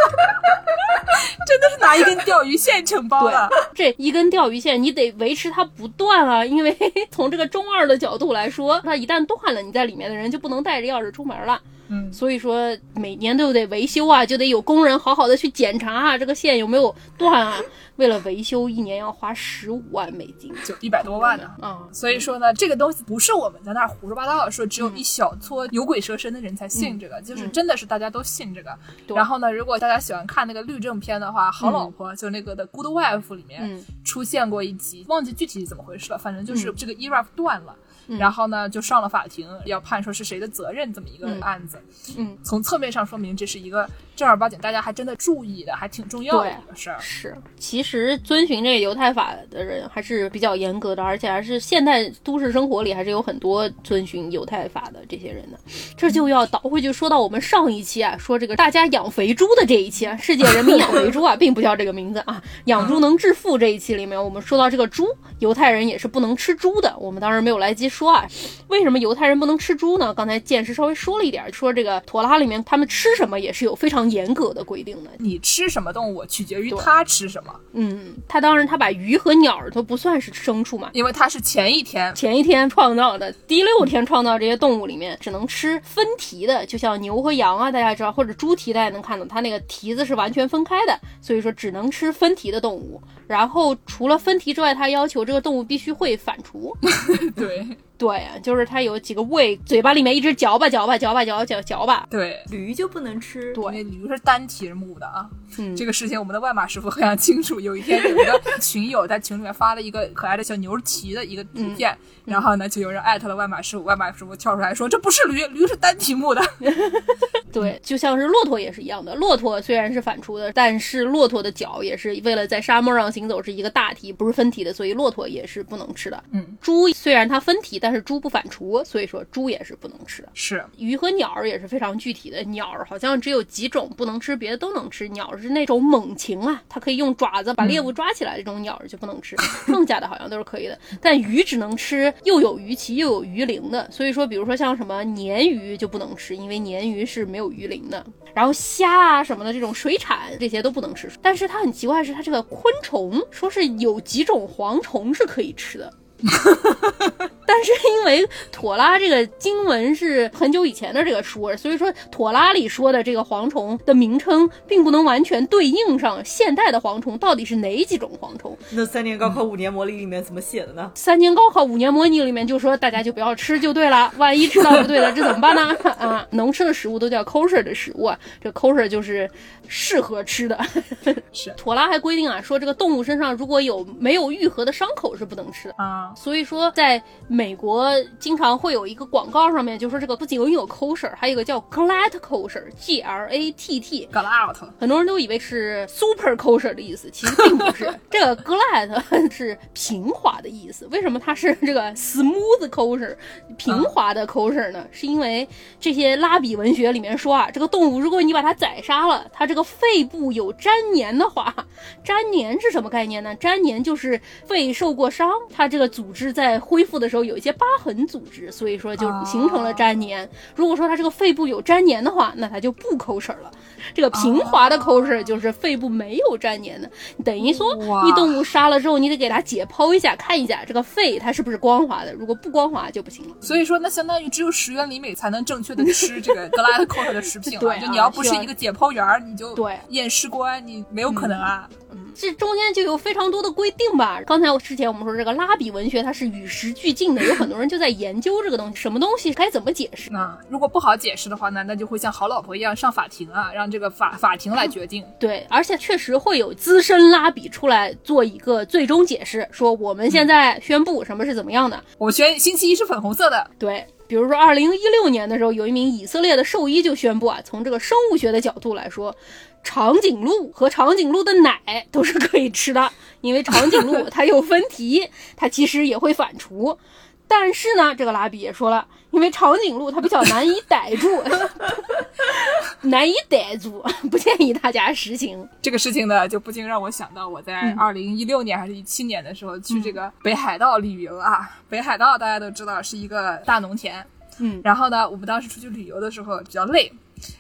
[SPEAKER 1] 真的是拿一根钓鱼线承包了。
[SPEAKER 2] 这一根钓鱼线，你得维持它不断啊，因为从这个中二的角度来说，它一旦断了，你在里面的人就不能带着钥匙出门了。
[SPEAKER 1] 嗯，
[SPEAKER 2] 所以说每年都得维修啊，就得有工人好好的去检查啊，这个线有没有断啊。为了维修，一年要花十五万美金
[SPEAKER 1] 就一百多万呢。
[SPEAKER 2] 嗯。
[SPEAKER 1] 所以说呢，这个东西不是我们在那儿胡说八道说只有一小撮牛鬼蛇神的人才信这个，就是真的是大家都信这个。
[SPEAKER 2] 对
[SPEAKER 1] 然后呢，如果大家喜欢看那个律政片的话，《好老婆》就那个的《Good Wife》里面
[SPEAKER 2] 嗯
[SPEAKER 1] 出现过一集，忘记具体是怎么回事了，反正就是
[SPEAKER 2] 嗯
[SPEAKER 1] 这个 Eraf 断了。然后呢，就上了法庭，要判说是谁的责任这么一个
[SPEAKER 2] 嗯
[SPEAKER 1] 案子。
[SPEAKER 2] 嗯，
[SPEAKER 1] 从侧面上说明这是一个正儿八经大家还真的注意的，还挺重要的
[SPEAKER 2] 对
[SPEAKER 1] 一个事儿。
[SPEAKER 2] 是，其实遵循这个犹太法的人还是比较严格的，而且还是现代都市生活里还是有很多遵循犹太法的这些人的。这就要倒回去说到我们上一期啊，说这个大家养肥猪的这一期啊，世界人民养肥猪啊，并不叫这个名字啊，养猪能致富这一期里面，我们说到这个猪，犹太人也是不能吃猪的。我们当时没有来及说啊，为什么犹太人不能吃猪呢？刚才剑师稍微说了一点，说这个妥拉里面他们吃什么也是有非常严格的规定的。
[SPEAKER 1] 你吃什么动物取决于
[SPEAKER 2] 对
[SPEAKER 1] 它吃什么，
[SPEAKER 2] 嗯，他当然他把鱼和鸟儿都不算是牲畜嘛。
[SPEAKER 1] 因为它是前一天
[SPEAKER 2] 前一天创造的，第六天创造这些动物里面只能吃分蹄的，就像牛和羊啊，大家知道，或者猪蹄，大家能看到它那个蹄子是完全分开的，所以说只能吃分蹄的动物。然后除了分蹄之外，他要求这个动物必须会反刍。
[SPEAKER 1] 对
[SPEAKER 2] 对啊，就是它有几个胃，嘴巴里面一直嚼吧嚼吧嚼吧嚼吧嚼嚼吧。
[SPEAKER 1] 对。
[SPEAKER 3] 驴就不能吃。
[SPEAKER 1] 对驴是单蹄木的啊，
[SPEAKER 2] 嗯
[SPEAKER 1] 这个事情我们的万马师傅非常清楚。有一天有一个群友在群里面发了一个可爱的小牛蹄的一个图片，然后呢就有人艾特了万马师傅，万马师傅跳出来说这不是驴，驴是单蹄木的。
[SPEAKER 2] 对，就像是骆驼也是一样的。骆驼虽然是反刍的，但是骆驼的脚也是为了在沙漠上行走是一个大蹄，不是分蹄的，所以骆驼也是不能吃的。
[SPEAKER 1] 嗯，
[SPEAKER 2] 猪虽然它分蹄，但是猪不反刍，所以说猪也是不能吃的。
[SPEAKER 1] 是
[SPEAKER 2] 鱼和鸟儿也是非常具体的，鸟儿好像只有几种不能吃，别的都能吃。鸟儿是那种猛禽啊，它可以用爪子把猎物抓起来，这种鸟儿就不能吃。剩下的好像都是可以的，但鱼只能吃又有鱼鳍又有鱼鳞的。所以说，比如说像什么鲶鱼就不能吃，因为鲶鱼是没有鱼鳞的。然后虾啊什么的这种水产这些都不能吃。但是它很奇怪的是，它这个昆虫说是有几种蝗虫是可以吃的。但是因为妥拉这个经文是很久以前的这个书，所以说妥拉里说的这个蝗虫的名称并不能完全对应上现代的蝗虫到底是哪几种蝗虫。
[SPEAKER 3] 那三年高考五年模拟里面怎么写的呢？
[SPEAKER 2] 三年高考五年模拟里面就说大家就不要吃就对了，万一吃到不对了，这怎么办呢？啊，能吃的食物都叫 kosher 的食物啊，这 kosher 就是适合吃的。
[SPEAKER 1] 是
[SPEAKER 2] 妥拉还规定啊，说这个动物身上如果有没有愈合的伤口是不能吃的。
[SPEAKER 1] 啊，
[SPEAKER 2] 所以说，在美国经常会有一个广告上面就说这个不仅有 kosher，还有一个叫 glat kosher，G L A T T。
[SPEAKER 1] got out。
[SPEAKER 2] 很多人都以为是 super kosher 的意思，其实并不是。这个 glatt 是平滑的意思。为什么它是这个 smooth kosher 平滑的 kosher 呢？是因为这些拉比文学里面说啊，这个动物如果你把它宰杀了，它这个肺部有粘黏的话，粘黏是什么概念呢？粘黏就是肺受过伤，它这个组织在恢复的时候有一些疤痕组织，所以说就形成了粘黏。如果说它这个肺部有粘黏的话，那它就不 kosher 了。这个平滑的 kosher 就是肺部没有粘黏的，等于说你动物杀了之后，你得给它解剖一下，看一下这个肺它是不是光滑的，如果不光滑就不行了。
[SPEAKER 1] 所以说，那相当于只有石原里美才能正确的吃这个格拉特 kosher 的食品了。
[SPEAKER 2] 对啊
[SPEAKER 1] 就你要不是一个解剖员，你就
[SPEAKER 2] 对
[SPEAKER 1] 验尸官，你没有可能啊。
[SPEAKER 2] 这中间就有非常多的规定吧。刚才我之前我们说这个拉比文学它是与时俱进的，有很多人就在研究这个东西，什么东西该怎么解释。
[SPEAKER 1] 那如果不好解释的话呢，那就会像好老婆一样上法庭啊，让这个法法庭来决定。
[SPEAKER 2] 对，而且确实会有资深拉比出来做一个最终解释，说我们现在宣布什么是怎么样的。
[SPEAKER 1] 我宣星期一是粉红色的，
[SPEAKER 2] 对，比如说二零一六年的时候，有一名以色列的兽医就宣布啊，从这个生物学的角度来说，长颈鹿和长颈鹿的奶都是可以吃的，因为长颈鹿 它有分蹄，它其实也会反刍。但是呢，这个拉比也说了，因为长颈鹿它比较难以逮住，难以逮住，不建议大家实行。
[SPEAKER 1] 这个事情呢，就不禁让我想到我在二零一六年还是一七年的时候去这个北海道旅游啊。北海道大家都知道是一个大农田，
[SPEAKER 2] 嗯
[SPEAKER 1] 然后呢，我们当时出去旅游的时候比较累。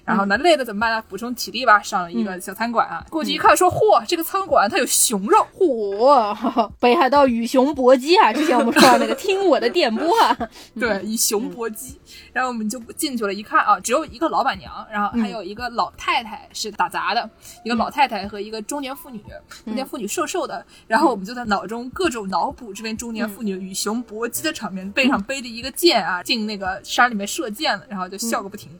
[SPEAKER 1] 然后呢，累了怎么办呢？补充体力吧，上了一个小餐馆啊。过去一看，说：“嚯，这个餐馆它有熊肉。
[SPEAKER 2] 嚯，北海道与熊搏击啊！之前我们说到那个听我的电波啊，
[SPEAKER 1] 对，与熊搏击。然后我们就进去了，一看啊，只有一个老板娘，然后还有一个老太太是打杂的，一个老太太和一个中年妇女，中年妇女瘦瘦的。然后我们就在脑中各种脑补这边中年妇女与熊搏击的场面，背上背着一个箭啊，进那个山里面射箭了，然后就笑个不停。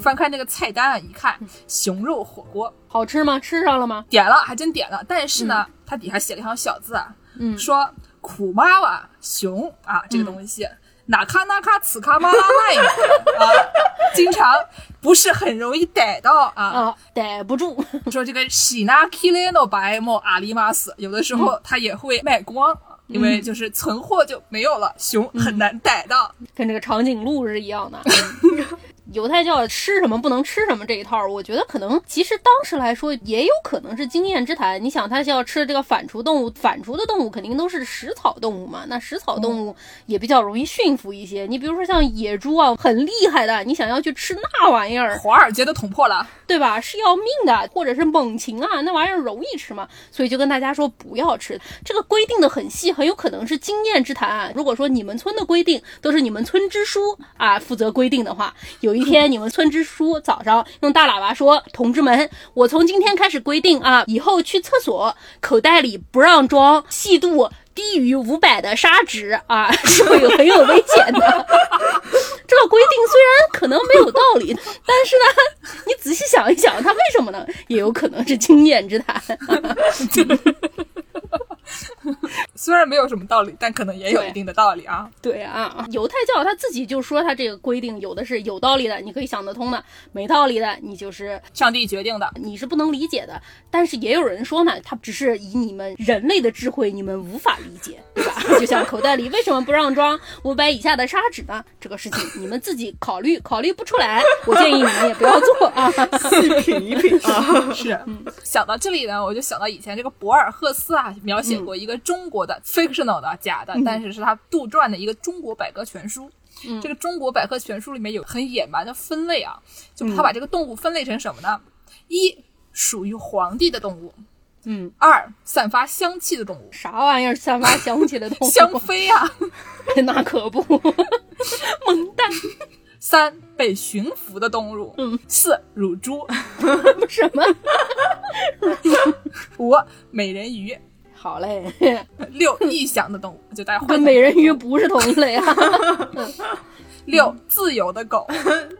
[SPEAKER 1] 翻开那个菜单啊，一看熊肉火锅，
[SPEAKER 2] 好吃吗？吃上了吗？
[SPEAKER 1] 点了，还真点了。但是呢，它底下写了一行小字啊，
[SPEAKER 2] 嗯
[SPEAKER 1] 说苦妈妈熊啊这个东西。哪卡哪卡此卡马拉那一个啊，经常不是很容易逮到啊。
[SPEAKER 2] 啊，逮不住。
[SPEAKER 1] 说这个喜纳 Kileno 白莫阿里马斯，有的时候它也会卖光，因为就是存货就没有了，熊很难逮到。
[SPEAKER 2] 跟这个长颈鹿是一样的。犹太教吃什么不能吃什么这一套，我觉得可能其实当时来说也有可能是经验之谈。你想，他是要吃这个反刍动物，反刍的动物肯定都是食草动物嘛，那食草动物也比较容易驯服一些。你比如说像野猪啊，很厉害的，你想要去吃那玩意儿，
[SPEAKER 1] 华尔街都捅破了，
[SPEAKER 2] 对吧？是要命的，或者是猛禽啊，那玩意儿容易吃嘛？所以就跟大家说不要吃。这个规定的很细，很有可能是经验之谈。如果说你们村的规定都是你们村支书啊负责规定的话，有一天你们村支书早上用大喇叭说：“同志们，我从今天开始规定啊，以后去厕所口袋里不让装细度。”低于五百的砂纸啊，是会有很有危险的。这个规定虽然可能没有道理，但是呢，你仔细想一想，它为什么呢？也有可能是经验之谈。
[SPEAKER 1] 虽然没有什么道理，但可能也有一定的道理啊。
[SPEAKER 2] 对啊，犹太教他自己就说他这个规定有的是有道理的，你可以想得通的；没道理的，你就是
[SPEAKER 1] 上帝决定的，
[SPEAKER 2] 你是不能理解的。但是也有人说呢，他只是以你们人类的智慧，你们无法理解，对吧？就像口袋里为什么不让装五百以下的砂纸呢？这个事情 你们自己考虑，考虑不出来，我建议你们也不要做啊，
[SPEAKER 3] 细品一品啊。
[SPEAKER 1] 是，想到这里呢，我就想到以前这个博尔赫斯啊，描写过一个中国的 fictional 的假的，但是是他杜撰的一个中国百科全书。这个中国百科全书里面有很野蛮的分类啊，就他把这个动物分类成什么呢？一属于皇帝的动物，
[SPEAKER 2] 嗯，
[SPEAKER 1] 二散发香气的动物，
[SPEAKER 2] 啥玩意儿散发香气的动物？
[SPEAKER 1] 香妃啊，
[SPEAKER 2] 那可不，萌蛋。
[SPEAKER 1] 三被驯服的动物，
[SPEAKER 2] 嗯，
[SPEAKER 1] 四乳猪，
[SPEAKER 2] 什么？
[SPEAKER 1] 五美人鱼，
[SPEAKER 2] 好嘞。
[SPEAKER 1] 六异想的动物，就大家
[SPEAKER 2] 跟美人鱼不是同一类啊。
[SPEAKER 1] 六自由的狗，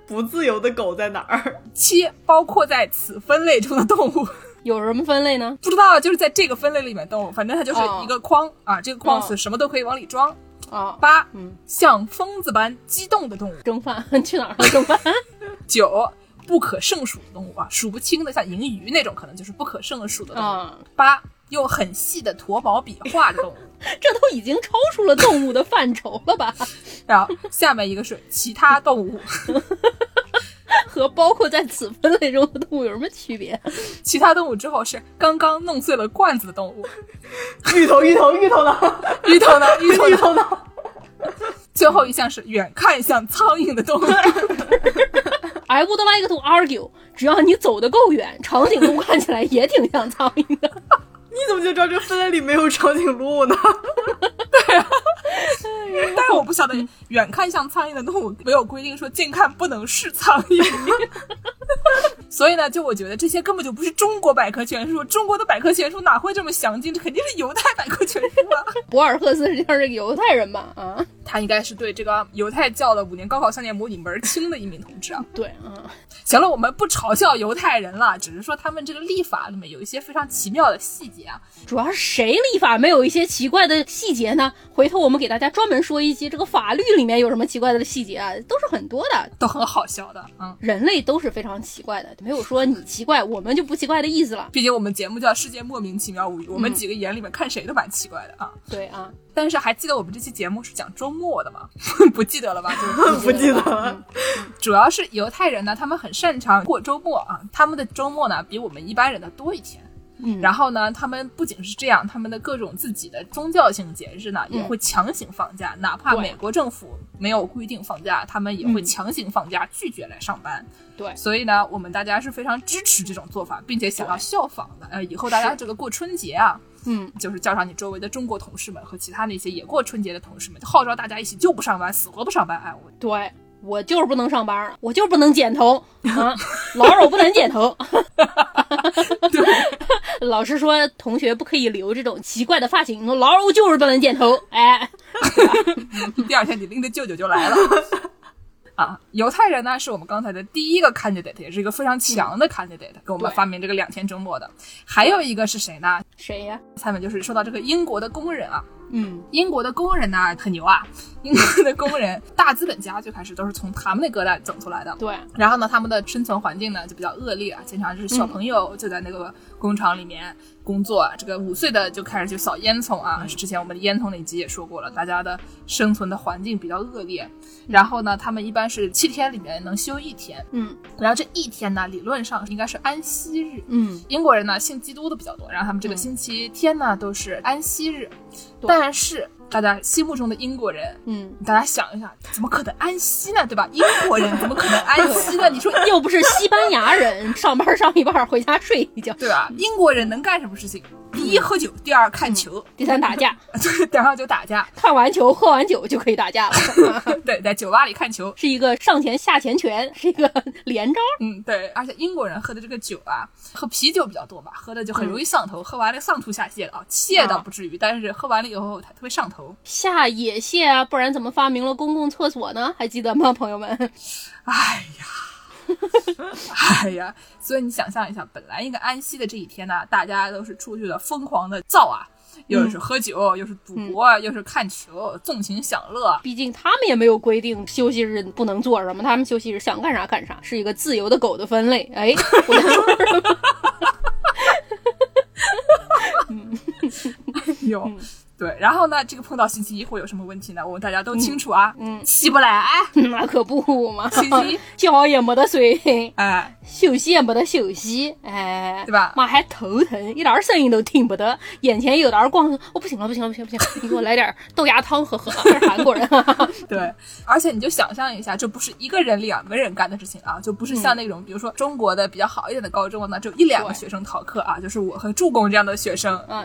[SPEAKER 3] 不自由的狗在哪儿？
[SPEAKER 1] 七包括在此分类中的动物，
[SPEAKER 2] 有什么分类呢？
[SPEAKER 1] 不知道，就是在这个分类里面动物，反正它就是一个框啊，这个框是什么都可以往里装。
[SPEAKER 2] 啊，
[SPEAKER 1] 八，
[SPEAKER 2] 嗯，
[SPEAKER 1] 像疯子般激动的动物，
[SPEAKER 2] 蒸饭 去哪儿了？蒸饭。
[SPEAKER 1] 九，不可胜数的动物啊，数不清的，像银鱼那种，可能就是不可胜数的动物。
[SPEAKER 2] 啊，
[SPEAKER 1] 八，用很细的驼毛笔画的动物，
[SPEAKER 2] 这都已经超出了动物的范畴了吧？
[SPEAKER 1] 然后下面一个是其他动物，
[SPEAKER 2] 和包括在此分类中的动物有什么区别？
[SPEAKER 1] 其他动物之后是刚刚弄碎了罐子的动物，
[SPEAKER 3] 芋头，芋头，芋头呢？
[SPEAKER 1] 芋头呢？芋头
[SPEAKER 3] 芋头呢？
[SPEAKER 1] 最后一项是远看像苍蝇的动物。
[SPEAKER 2] I would like to argue，只要你走得够远，长颈鹿看起来也挺像苍蝇的。
[SPEAKER 3] 你怎么就知道这分类里没有长颈鹿呢？
[SPEAKER 1] 对啊但是我不晓得，远看像苍蝇的动物没有规定说近看不能是苍蝇。所以呢，就我觉得这些根本就不是中国百科全书，中国的百科全书哪会这么详尽？这肯定是犹太百科全书啊！
[SPEAKER 2] 博尔赫斯实际上是个犹太人吧？啊，
[SPEAKER 1] 他应该是对这个犹太教的五年高考三年模拟门儿清的一名同志啊。
[SPEAKER 2] 对啊，
[SPEAKER 1] 行了，我们不嘲笑犹太人了，只是说他们这个立法里面有一些非常奇妙的细节啊。
[SPEAKER 2] 主要是谁立法没有一些奇怪的细节呢？回头我们给大家专门说一期这个法律里面有什么奇怪的细节啊，都是很多的，
[SPEAKER 1] 都很好笑的，嗯，
[SPEAKER 2] 人类都是非常奇怪的，没有说你奇怪，我们就不奇怪的意思了。
[SPEAKER 1] 毕竟我们节目叫《世界莫名其妙无语》，我们几个眼里面看谁都蛮奇怪的啊。
[SPEAKER 2] 对啊，
[SPEAKER 1] 但是还记得我们这期节目是讲周末的吗？不记得了吧？就
[SPEAKER 3] 不记得了。
[SPEAKER 1] 主要是犹太人呢，他们很擅长过周末啊，他们的周末呢比我们一般人的多一天。
[SPEAKER 2] 嗯，
[SPEAKER 1] 然后呢，他们不仅是这样，他们的各种自己的宗教性节日呢，也会强行放假，哪怕美国政府没有规定放假，他们也会强行放假，拒绝来上班。
[SPEAKER 2] 对，
[SPEAKER 1] 所以呢，我们大家是非常支持这种做法，并且想要效仿的。呃，以后大家这个过春节啊，
[SPEAKER 2] 嗯，
[SPEAKER 1] 就是叫上你周围的中国同事们和其他那些也过春节的同事们，号召大家一起就不上班，死活不上班。哎，我
[SPEAKER 2] 对我就是不能上班，我就是不能剪头啊，老二我不能剪头。老师说同学不可以留这种奇怪的发型，老二我就是不能剪头。哎，
[SPEAKER 1] 第二天你拎着舅舅就来了。啊，犹太人呢是我们刚才的第一个 candidate，也是一个非常强的 candidate，、给我们发明这个两天周末的。还有一个是谁呢？
[SPEAKER 2] 谁呀？
[SPEAKER 1] 下面就是说到这个英国的工人啊，
[SPEAKER 2] 嗯
[SPEAKER 1] 英国的工人呢很牛啊，英国的工人大资本家最开始都是从他们那疙瘩整出来的。
[SPEAKER 2] 对，
[SPEAKER 1] 然后呢，他们的生存环境呢就比较恶劣啊，经常就是小朋友就在那个工厂里面工作，这个五岁的就开始去扫烟囱啊。之前我们的烟囱那集也说过了，大家的生存的环境比较恶劣。然后呢，他们一般是七天里面能休一天，
[SPEAKER 2] 嗯
[SPEAKER 1] 然后这一天呢，理论上应该是安息日。
[SPEAKER 2] 嗯
[SPEAKER 1] 英国人呢信基督的比较多，然后他们这个星期天呢都是安息日，
[SPEAKER 2] 对
[SPEAKER 1] 但是大家心目中的英国人。
[SPEAKER 2] 嗯，
[SPEAKER 1] 大家想一下，怎么可能安息呢？对吧？英国人怎么可能安息呢？你说
[SPEAKER 2] 又不是西班牙人，上班上一半回家睡一觉，
[SPEAKER 1] 对吧？英国人能干什么事情？第一喝酒，第二看球，
[SPEAKER 2] 第三打架，
[SPEAKER 1] 对，然后就打架。
[SPEAKER 2] 看完球喝完酒就可以打架了，
[SPEAKER 1] 对，在酒吧里看球。
[SPEAKER 2] 是一个上前下前拳，是一个连招。
[SPEAKER 1] 嗯，对，而且英国人喝的这个酒啊，喝啤酒比较多吧，喝的就很容易上头，喝完了上吐下泻的啊，泻倒不至于，但是喝完了以后他特别上头。
[SPEAKER 2] 下野蟹啊，不然怎么发明了公共厕所呢？还记得吗，朋友们？
[SPEAKER 1] 哎呀，哎呀，所以你想象一下，本来应该安息的这一天呢，大家都是出去了疯狂的造啊，又是喝酒，又是赌博，又是看球，纵情享乐。
[SPEAKER 2] 毕竟他们也没有规定休息日不能做什么，他们休息日想干啥干啥，是一个自由的狗的分类。哎，我在说什么？
[SPEAKER 1] 有。对，然后呢，这个碰到星期一会有什么问题呢？我们大家都清楚啊，
[SPEAKER 2] 嗯
[SPEAKER 1] 起不来，
[SPEAKER 2] 那可不嘛，
[SPEAKER 1] 星期一，
[SPEAKER 2] 觉也没得睡，
[SPEAKER 1] 哎，
[SPEAKER 2] 休息也没得休息，哎，
[SPEAKER 1] 对吧？
[SPEAKER 2] 妈还头疼，一点声音都听不得，眼前有点光，我、不行了，不行了，不行不行，你给我来点豆芽汤喝喝，韩国人、啊，
[SPEAKER 1] 对，而且你就想象一下，这不是一个人、两个人干的事情啊，就不是像那种，比如说中国的比较好一点的高中呢，只有一两个学生逃课啊，就是我和助攻这样的学生，
[SPEAKER 2] 啊，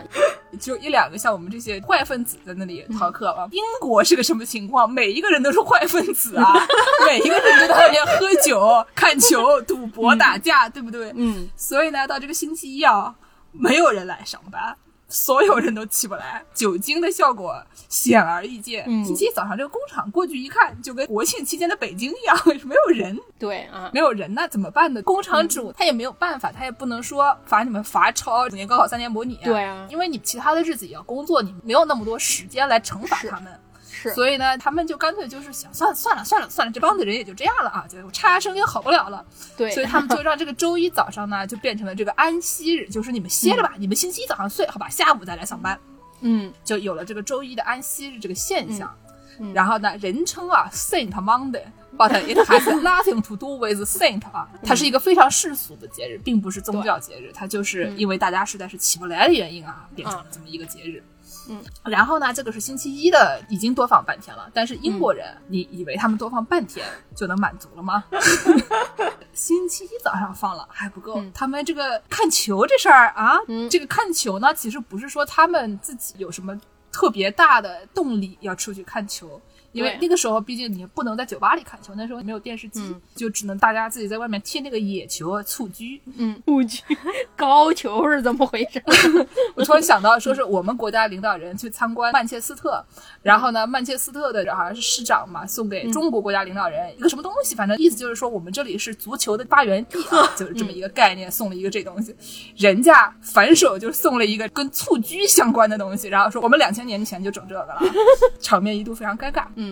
[SPEAKER 1] 只有一两个像我们这些坏分子在那里逃课了。英国是个什么情况？每一个人都是坏分子啊，每一个人都在那边喝酒、看球、赌博、打架，对不对？
[SPEAKER 2] 嗯，
[SPEAKER 1] 所以呢，到这个星期一啊，没有人来上班。所有人都起不来，酒精的效果显而易见。
[SPEAKER 2] 嗯
[SPEAKER 1] 星期一早上这个工厂过去一看，就跟国庆期间的北京一样，没有人，
[SPEAKER 2] 对啊，
[SPEAKER 1] 没有人那怎么办呢？工厂主他也没有办法，他也不能说罚你们罚抄五年高考三年模拟、
[SPEAKER 2] 对啊
[SPEAKER 1] 因为你其他的日子也要工作，你没有那么多时间来惩罚他们。
[SPEAKER 2] 是，
[SPEAKER 1] 所以呢，他们就干脆就是想，算了算了算了算了，这帮子人也就这样了啊，就差生也好不了了。
[SPEAKER 2] 对，
[SPEAKER 1] 所以他们就让这个周一早上呢，就变成了这个安息日，就是你们歇着吧，你们星期一早上睡，好吧，下午再来上班，
[SPEAKER 2] 嗯。
[SPEAKER 1] 就有了这个周一的安息日这个现象。然后呢，人称啊 Saint Monday。But it has nothing to do with saint 啊，它是一个非常世俗的节日，并不是宗教节日，它就是因为大家实在是起不来的原因啊，变成了这么一个节日。
[SPEAKER 2] 嗯，
[SPEAKER 1] 然后呢，这个是星期一的，已经多放半天了。但是英国人，你以为他们多放半天就能满足了吗？星期一早上放了还不够，
[SPEAKER 2] 嗯
[SPEAKER 1] 他们这个看球这事儿啊，
[SPEAKER 2] 嗯
[SPEAKER 1] 这个看球呢，其实不是说他们自己有什么特别大的动力要出去看球。因为那个时候，毕竟你不能在酒吧里看球，那时候没有电视机，
[SPEAKER 2] 嗯
[SPEAKER 1] 就只能大家自己在外面踢那个野球、蹴鞠。
[SPEAKER 2] 嗯，蹴鞠，高球是怎么回事？
[SPEAKER 1] 我突然想到，说是我们国家领导人去参观曼彻斯特，然后呢，曼彻斯特的好像是市长嘛，送给中国国家领导人一个什么东西，反正意思就是说我们这里是足球的发源地啊，就是这么一个概念，送了一个这东西。人家反手就送了一个跟蹴鞠相关的东西，然后说我们两千年前就整这个了，场面一度非常尴尬。
[SPEAKER 2] 嗯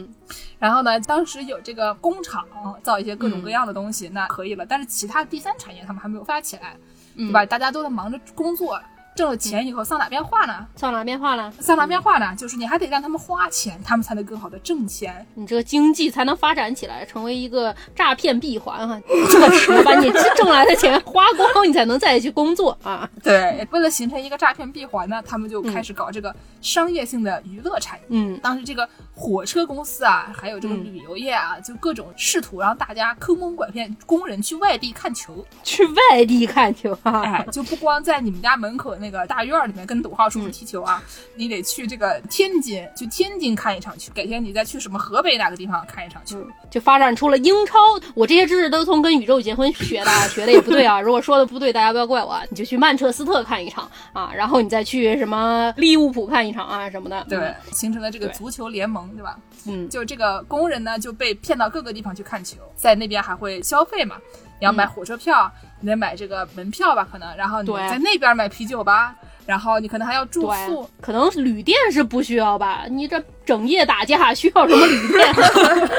[SPEAKER 1] 然后呢，当时有这个工厂造一些各种各样的东西，那可以了。但是其他第三产业他们还没有发起来，对吧？大家都在忙着工作，挣了钱以后上哪边花呢？
[SPEAKER 2] 上哪边花呢？
[SPEAKER 1] 上哪边花呢？就是你还得让他们花钱，他们才能更好的挣钱。
[SPEAKER 2] 你这个经济才能发展起来，成为一个诈骗闭环哈、这时把你挣来的钱花光，你才能再去工作啊。
[SPEAKER 1] 对，为了形成一个诈骗闭环呢，他们就开始搞这个商业性的娱乐产业。
[SPEAKER 2] 嗯
[SPEAKER 1] 当时这个火车公司啊，还有这个
[SPEAKER 2] 嗯
[SPEAKER 1] 旅游业啊，就各种试图让大家坑蒙拐骗工人去外地看球。
[SPEAKER 2] 去外地看球啊。
[SPEAKER 1] 哎，就不光在你们家门口那那个大院儿里面跟董浩叔叔踢球啊，你得去这个天津，去天津看一场球。改天你再去什么河北哪个地方看一场球。
[SPEAKER 2] 就发展出了英超。我这些知识都从跟宇宙结婚学的，学的也不对啊。如果说的不对，大家不要怪我。你就去曼彻斯特看一场啊，然后你再去什么利物浦看一场啊什么的。
[SPEAKER 1] 对，形成了这个足球联盟，对吧？
[SPEAKER 2] 嗯，
[SPEAKER 1] 就这个工人呢，就被骗到各个地方去看球，在那边还会消费嘛。你要买火车票，你得买这个门票吧，可能，然后你在那边买啤酒吧，然后你可能还要住宿，，
[SPEAKER 2] 可能旅店是不需要吧？你这整夜打架需要什么旅店？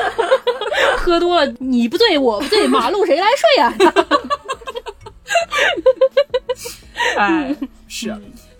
[SPEAKER 2] 喝多了你不醉我不醉，马路谁来睡啊？
[SPEAKER 1] 哎，是。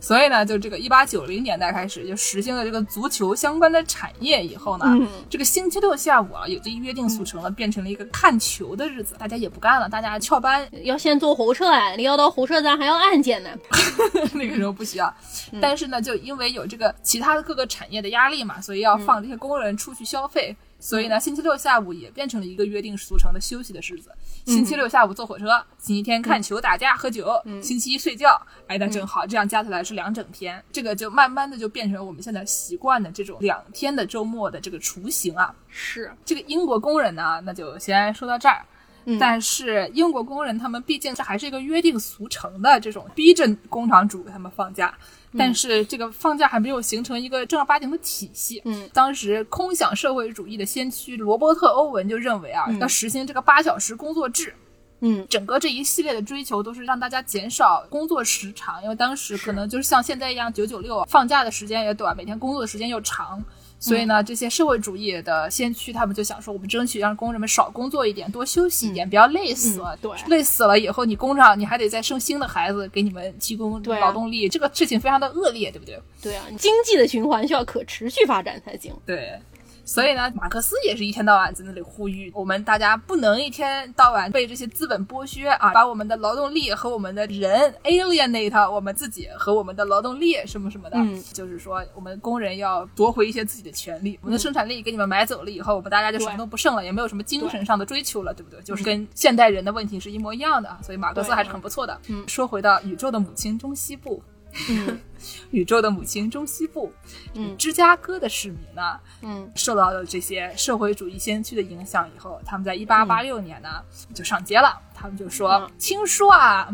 [SPEAKER 1] 所以呢，就这个一八九零年代开始就实行了这个足球相关的产业以后呢，
[SPEAKER 2] 嗯
[SPEAKER 1] 这个星期六下午啊，也就约定俗成了，变成了一个看球的日子，大家也不干了，大家翘班，
[SPEAKER 2] 要先坐火车啊，你要到火车站还要安检呢。
[SPEAKER 1] 那个时候不需要。
[SPEAKER 2] 嗯
[SPEAKER 1] 但是呢，就因为有这个其他的各个产业的压力嘛，所以要放这些工人出去消费。所以呢，星期六下午也变成了一个约定俗成的休息的日子。星期六下午坐火车，星期天看球、打架、喝酒，星期一睡觉。哎，那正好，这样加起来是两整天。这个就慢慢的就变成我们现在习惯的这种两天的周末的这个雏形啊。
[SPEAKER 2] 是，
[SPEAKER 1] 这个英国工人呢，那就先说到这儿。
[SPEAKER 2] 嗯
[SPEAKER 1] 但是英国工人他们毕竟这还是一个约定俗成的这种逼着工厂主给他们放假，但是这个放假还没有形成一个正儿八经的体系。
[SPEAKER 2] 嗯，
[SPEAKER 1] 当时空想社会主义的先驱罗伯特·欧文就认为啊，要实行这个八小时工作制。
[SPEAKER 2] 嗯，
[SPEAKER 1] 整个这一系列的追求都是让大家减少工作时长，因为当时可能就是像现在一样九九六，放假的时间也短，每天工作的时间又长。所以呢，这些社会主义的先驱，他们就想说，我们争取让工人们少工作一点，多休息一点，不要累死。
[SPEAKER 2] 了对
[SPEAKER 1] 累死了以后，你工厂你还得再生新的孩子给你们提供劳动力，这个事情非常的恶劣，对不对？
[SPEAKER 2] 对啊，经济的循环需要可持续发展才行。
[SPEAKER 1] 对。所以呢，马克思也是一天到晚在那里呼吁我们大家不能一天到晚被这些资本剥削啊，把我们的劳动力和我们的人 alienate 我们自己和我们的劳动力什么什么的，
[SPEAKER 2] 嗯
[SPEAKER 1] 就是说我们工人要夺回一些自己的权利，我们的生产力给你们买走了以后，我们大家就什么都不剩了，也没有什么精神上的追求了，对不对？就是跟现代人的问题是一模一样的啊，所以马克思还是很不错的。
[SPEAKER 2] 嗯
[SPEAKER 1] 说回到宇宙的母亲中西部，
[SPEAKER 2] 嗯。
[SPEAKER 1] 宇宙的母亲中西部，
[SPEAKER 2] 嗯。
[SPEAKER 1] 芝加哥的市民呢，
[SPEAKER 2] 嗯。
[SPEAKER 1] 受到了这些社会主义先驱的影响以后，他们在一八八六年呢、就上街了。他们就说：“
[SPEAKER 2] 嗯。
[SPEAKER 1] 听说啊，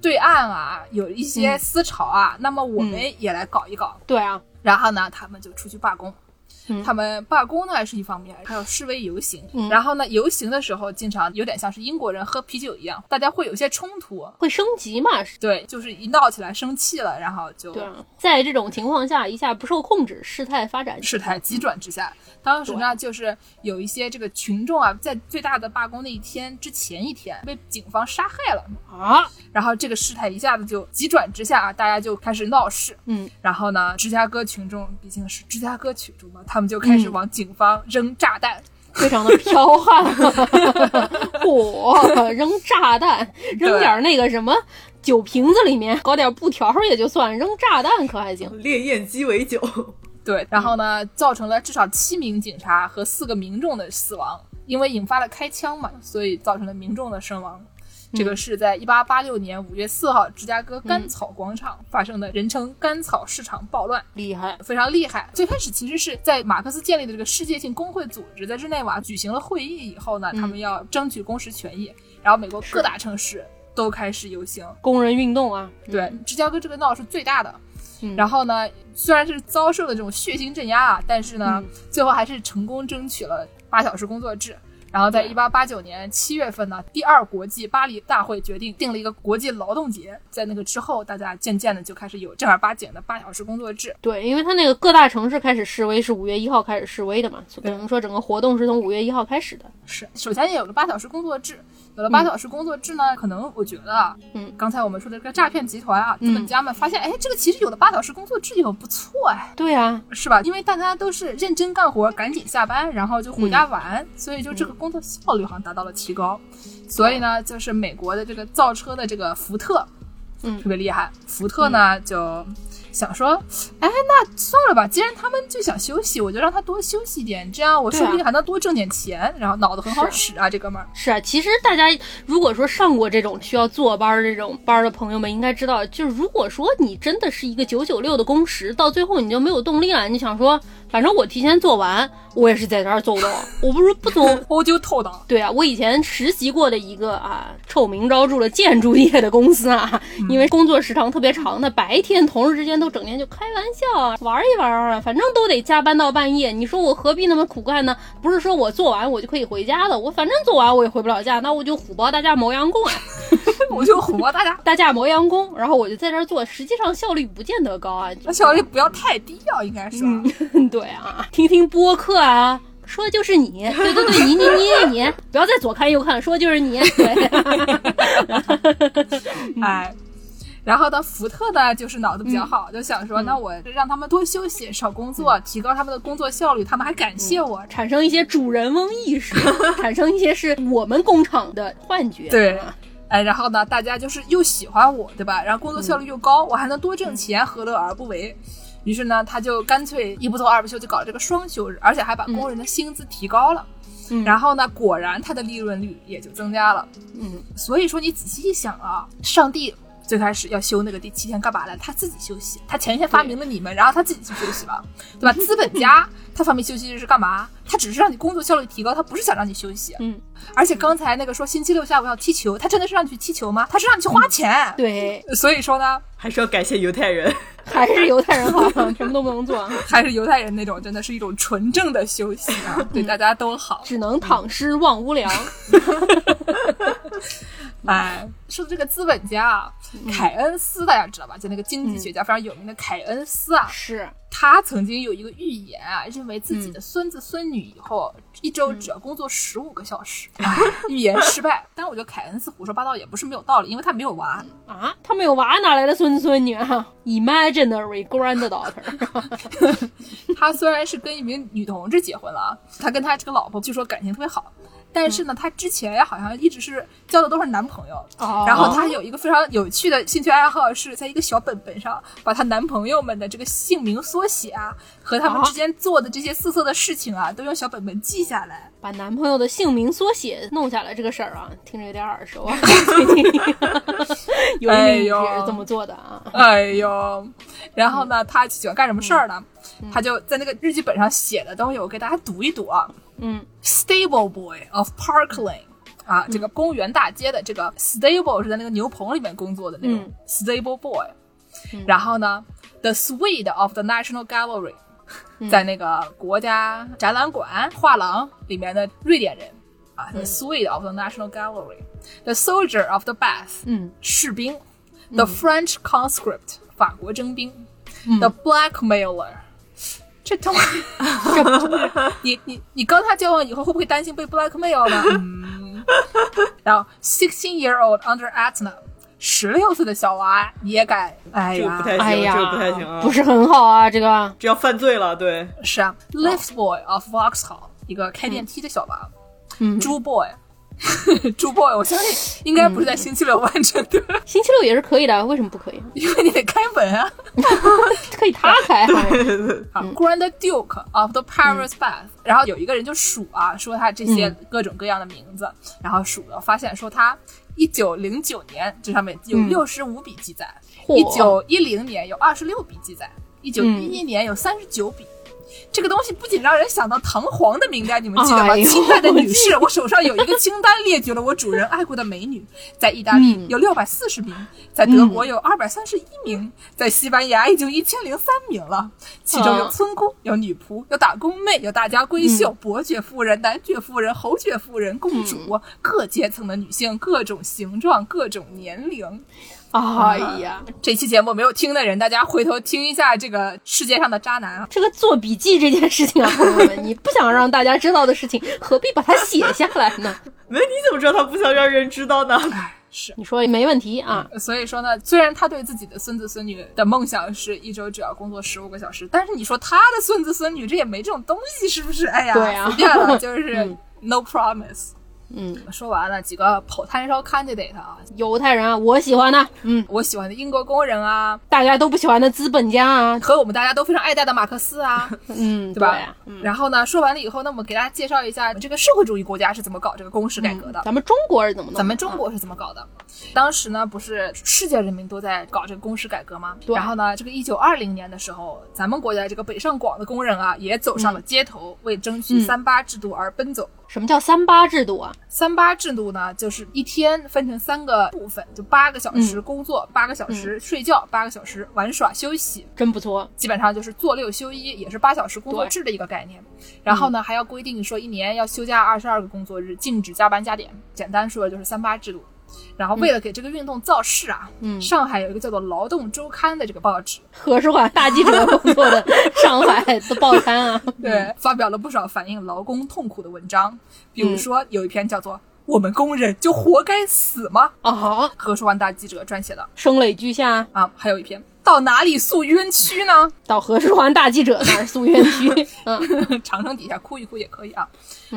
[SPEAKER 1] 对岸啊有一些思潮啊，那么我们也来搞一搞。
[SPEAKER 2] 对啊，
[SPEAKER 1] 然后呢，他们就出去罢工。
[SPEAKER 2] 嗯
[SPEAKER 1] 他们罢工呢是一方面，还有示威游行。
[SPEAKER 2] 嗯
[SPEAKER 1] 然后呢，游行的时候经常有点像是英国人喝啤酒一样，大家会有一些冲突。
[SPEAKER 2] 会升级嘛？
[SPEAKER 1] 对，就是一闹起来生气了，然后就
[SPEAKER 2] 对啊，在这种情况下一下不受控制，事态发展
[SPEAKER 1] 事态急转直下。当时呢，就是有一些这个群众啊，在最大的罢工那一天之前一天被警方杀害了，
[SPEAKER 2] 啊，
[SPEAKER 1] 然后这个事态一下子就急转直下啊，大家就开始闹事。
[SPEAKER 2] 嗯，
[SPEAKER 1] 然后呢，芝加哥群众毕竟是芝加哥群众嘛，他们就开始
[SPEAKER 2] 嗯
[SPEAKER 1] 往警方扔炸弹。
[SPEAKER 2] 非常的彪悍，嚯，扔炸弹，扔点那个什么酒瓶子里面搞点布条也就算，扔炸弹可还行。
[SPEAKER 3] 烈焰鸡尾酒，
[SPEAKER 1] 对，然后呢，造成了至少七名警察和四个民众的死亡，因为引发了开枪嘛，所以造成了民众的身亡。这个是在一八八六年五月四号，芝加哥甘草广场发生的，人称甘草市场暴乱。
[SPEAKER 2] 厉害，
[SPEAKER 1] 非常厉害。最开始其实是在马克思建立的这个世界性工会组织在日内瓦举行了会议以后呢，他们要争取工时权益，然后美国各大城市都开始游行。
[SPEAKER 2] 工人运动啊，
[SPEAKER 1] 对，芝加哥这个闹是最大的。
[SPEAKER 2] 嗯
[SPEAKER 1] 然后呢，虽然是遭受了这种血腥镇压啊，但是呢，
[SPEAKER 2] 嗯
[SPEAKER 1] 最后还是成功争取了八小时工作制。然后在
[SPEAKER 2] 对
[SPEAKER 1] 一八八九年七月份呢，第二国际巴黎大会决定定了一个国际劳动节。在那个之后，大家渐渐的就开始有正儿八经的八小时工作制。
[SPEAKER 2] 对，因为他那个各大城市开始示威是五月一号开始示威的嘛，所以
[SPEAKER 1] 对
[SPEAKER 2] 等于说整个活动是从五月一号开始的。
[SPEAKER 1] 是，首先也有了八小时工作制，有了八小时工作制呢，可能我觉得啊，
[SPEAKER 2] 嗯，
[SPEAKER 1] 刚才我们说的这个诈骗集团啊，
[SPEAKER 2] 嗯
[SPEAKER 1] 资本家们发现，哎，这个其实有了八小时工作制以后不错哎，
[SPEAKER 2] 对啊，
[SPEAKER 1] 是吧？因为大家都是认真干活，赶紧下班，然后就回家玩，所以就这个工作效率好像达到了提高。所以呢，就是美国的这个造车的这个福特，
[SPEAKER 2] 嗯。
[SPEAKER 1] 特别厉害。福特呢，就想说，哎，那算了吧，既然他们就想休息，我就让他多休息点，这样我说不定还能多挣点钱。然后脑子很好使啊，这哥们儿。
[SPEAKER 2] 是啊，其实大家如果说上过这种需要坐班儿这种班儿的朋友们，应该知道，就是如果说你真的是一个九九六的工时，到最后你就没有动力了，你想说。反正我提前做完，我也是在这儿走的。我不是不走，
[SPEAKER 1] 我就偷的。
[SPEAKER 2] 对啊，我以前实习过的一个啊，臭名昭著的建筑业的公司啊，因为工作时长特别长，那白天同事之间都整天就开玩笑啊玩一玩啊，反正都得加班到半夜。你说我何必那么苦干呢？不是说我做完我就可以回家的，我反正做完我也回不了家，那我就虎包大家磨洋工啊，
[SPEAKER 1] 我就虎包大家
[SPEAKER 2] 大家磨洋工，然后我就在这儿做，实际上效率不见得高啊，
[SPEAKER 1] 那效率不要太低啊，应该是。
[SPEAKER 2] 对。对啊，听听播客啊，说的就是你，对对对，你你你你，不要再左看右看，说的就是你。对，
[SPEAKER 1] 哎，然后呢，福特呢，就是脑子比较好，就想说，那我让他们多休息，少工作，提高他们的工作效率，他们还感谢我，
[SPEAKER 2] 产生一些主人翁意识，产生一些是我们工厂的幻觉。
[SPEAKER 1] 对，哎，然后呢，大家就是又喜欢我，对吧？然后工作效率又高，我还能多挣钱，何乐而不为？于是呢，他就干脆一不做二不休，就搞了这个双休日，而且还把工人的薪资提高了。
[SPEAKER 2] 嗯，
[SPEAKER 1] 然后呢，果然他的利润率也就增加了。
[SPEAKER 2] 嗯，
[SPEAKER 1] 所以说你仔细一想啊，上帝最开始要休那个第七天干嘛来？他自己休息。他前一天发明了你们，然后他自己去休息了，对吧？资本家他发明休息日是干嘛？他只是让你工作效率提高，他不是想让你休息。
[SPEAKER 2] 嗯，
[SPEAKER 1] 而且刚才那个说星期六下午要踢球，他真的是让你去踢球吗？他是让你去花钱。
[SPEAKER 2] 对，
[SPEAKER 1] 所以说呢，
[SPEAKER 3] 还是要感谢犹太人。
[SPEAKER 2] 还是犹太人好，什么都不能做。
[SPEAKER 1] 还是犹太人那种，真的是一种纯正的休息啊，对大家都好。
[SPEAKER 2] 只能躺尸望无聊。
[SPEAKER 1] 哎，说的这个资本家啊，凯恩斯大家知道吧？就那个经济学家非常有名的凯恩斯啊，
[SPEAKER 2] 是
[SPEAKER 1] 他曾经有一个预言啊，认为自己的孙子孙女以后一周只要工作十五个小时。预言失败，但是我觉得凯恩斯胡说八道也不是没有道理，因为他没有娃
[SPEAKER 2] 啊，他没有娃哪来的孙子孙女啊？Imaginary granddaughter。
[SPEAKER 1] 他虽然是跟一名女同志结婚了，他跟他这个老婆据说感情特别好。但是呢，她之前好像一直是交的都是男朋友，然后她有一个非常有趣的兴趣爱好，是在一个小本本上把她男朋友们的这个姓名缩写啊，和他们之间做的这些色色的事情啊，都用小本本记下来。
[SPEAKER 2] 把男朋友的姓名缩写弄下来这个事儿啊，听着有点耳熟啊。最近有一女也是这么做的啊。
[SPEAKER 1] 哎呦，然后呢，她喜欢干什么事儿呢？她就在那个日记本上写的东西，我给大家读一读啊。
[SPEAKER 2] 嗯，
[SPEAKER 1] Stable Boy of Park Lane，啊，这个公园大街的这个 Stable 是在那个牛棚里面工作的那种 Stable Boy。然后呢，The Swede of the National Gallery，在那个国家展览馆画廊里面的瑞典人啊，The Swede of the National Gallery，The Soldier of the Bath，
[SPEAKER 2] 嗯，
[SPEAKER 1] 士兵，The French Conscript，法国征兵，The Blackmailer。 这东西，你你你跟他交往以后会不会担心被 blackmail 呢？嗯，然后 sixteen year old under Atna，十六岁的小娃也敢，哎
[SPEAKER 3] 呀，这个不太
[SPEAKER 2] 行，
[SPEAKER 3] 这个不太行啊，
[SPEAKER 2] 不是很好啊，这个。
[SPEAKER 3] 这要犯罪了，对，
[SPEAKER 1] 是啊，lift boy of Vauxhall，一个开电梯的小娃，
[SPEAKER 2] 嗯，
[SPEAKER 1] 猪 boy。猪 boy，我相信应该不是在星期六完成的。
[SPEAKER 2] 星期六也是可以的，为什么不可以？
[SPEAKER 1] 因为你得开门啊，
[SPEAKER 2] 可以他开。
[SPEAKER 1] 好，Grand Duke of the Paris Bath，然后有一个人就数啊，说他这些各种各样的名字，然后数了，发现说他一九零九年这上面有六十五笔记载，一九一零年有二十六笔记载，一九一一年有三十九笔。这个东西不仅让人想到唐皇的名单，你们记得吗？清代的女士，我手上有一个清单，列举了我主人爱过的美女。在意大利有六百四十名，在德国有二百三十一名，在西班牙已经一千零三名了。其中有村姑，有女仆，有打工妹，有大家闺秀、伯爵夫人、男爵夫人、侯爵夫人、公主，各阶层的女性，各种形状，各种年龄。
[SPEAKER 2] 哎呀，
[SPEAKER 1] 这期节目没有听的人，大家回头听一下这个世界上的渣男啊！
[SPEAKER 2] 这个做笔记这件事情啊，朋友们，你不想让大家知道的事情，何必把它写下来呢？
[SPEAKER 3] 那你怎么知道他不想让人知道呢？
[SPEAKER 1] 是
[SPEAKER 2] 你说没问题啊。
[SPEAKER 1] 所以说呢，虽然他对自己的孙子孙女的梦想是一周只要工作十五个小时，但是你说他的孙子孙女这也没这种东西，是不是？哎呀，
[SPEAKER 2] 对啊，
[SPEAKER 1] 随便了，就是 no promise。
[SPEAKER 2] 嗯，
[SPEAKER 1] 说完了几个跑摊烧 candidate 啊，
[SPEAKER 2] 犹太人啊，我喜欢的，嗯，
[SPEAKER 1] 我喜欢的英国工人啊，
[SPEAKER 2] 大家都不喜欢的资本家啊，
[SPEAKER 1] 和我们大家都非常爱戴的马克思啊，
[SPEAKER 2] 嗯，
[SPEAKER 1] 对吧？
[SPEAKER 2] 呀嗯，
[SPEAKER 1] 然后呢，说完了以后，那我们给大家介绍一下这个社会主义国家是怎么搞这个工时改革的。
[SPEAKER 2] 咱们中国是怎么弄？
[SPEAKER 1] 咱们中国是怎么搞的？当时呢，不是世界人民都在搞这个工时改革吗？
[SPEAKER 2] 对
[SPEAKER 1] 然后呢，这个一九二零年的时候，咱们国家这个北上广的工人啊，也走上了街头，为争取
[SPEAKER 2] 嗯
[SPEAKER 1] 三八制度而奔走。
[SPEAKER 2] 什么叫三八制度啊？
[SPEAKER 1] 三八制度呢，就是一天分成三个部分，就八个小时工作，八个小时睡觉，八个小时玩耍休息，
[SPEAKER 2] 真不错，
[SPEAKER 1] 基本上就是做六休一，也是八小时工作制的一个概念。然后呢，还要规定说一年要休假二十二个工作日，禁止加班加点。简单说就是三八制度。然后为了给这个运动造势啊，
[SPEAKER 2] 嗯。
[SPEAKER 1] 上海有一个叫做《劳动周刊》的这个报纸，
[SPEAKER 2] 何书桓大记者工作的上海的报刊啊，
[SPEAKER 1] 对，发表了不少反映劳工痛苦的文章，比如说有一篇叫做《我们工人就活该死吗》，
[SPEAKER 2] 啊，
[SPEAKER 1] 何书桓大记者撰写的。
[SPEAKER 2] 声泪俱下，
[SPEAKER 1] 啊，还有一篇到哪里诉冤屈呢？
[SPEAKER 2] 到何书桓大记者那儿诉冤屈，嗯，
[SPEAKER 1] 长城底下哭一哭也可以啊。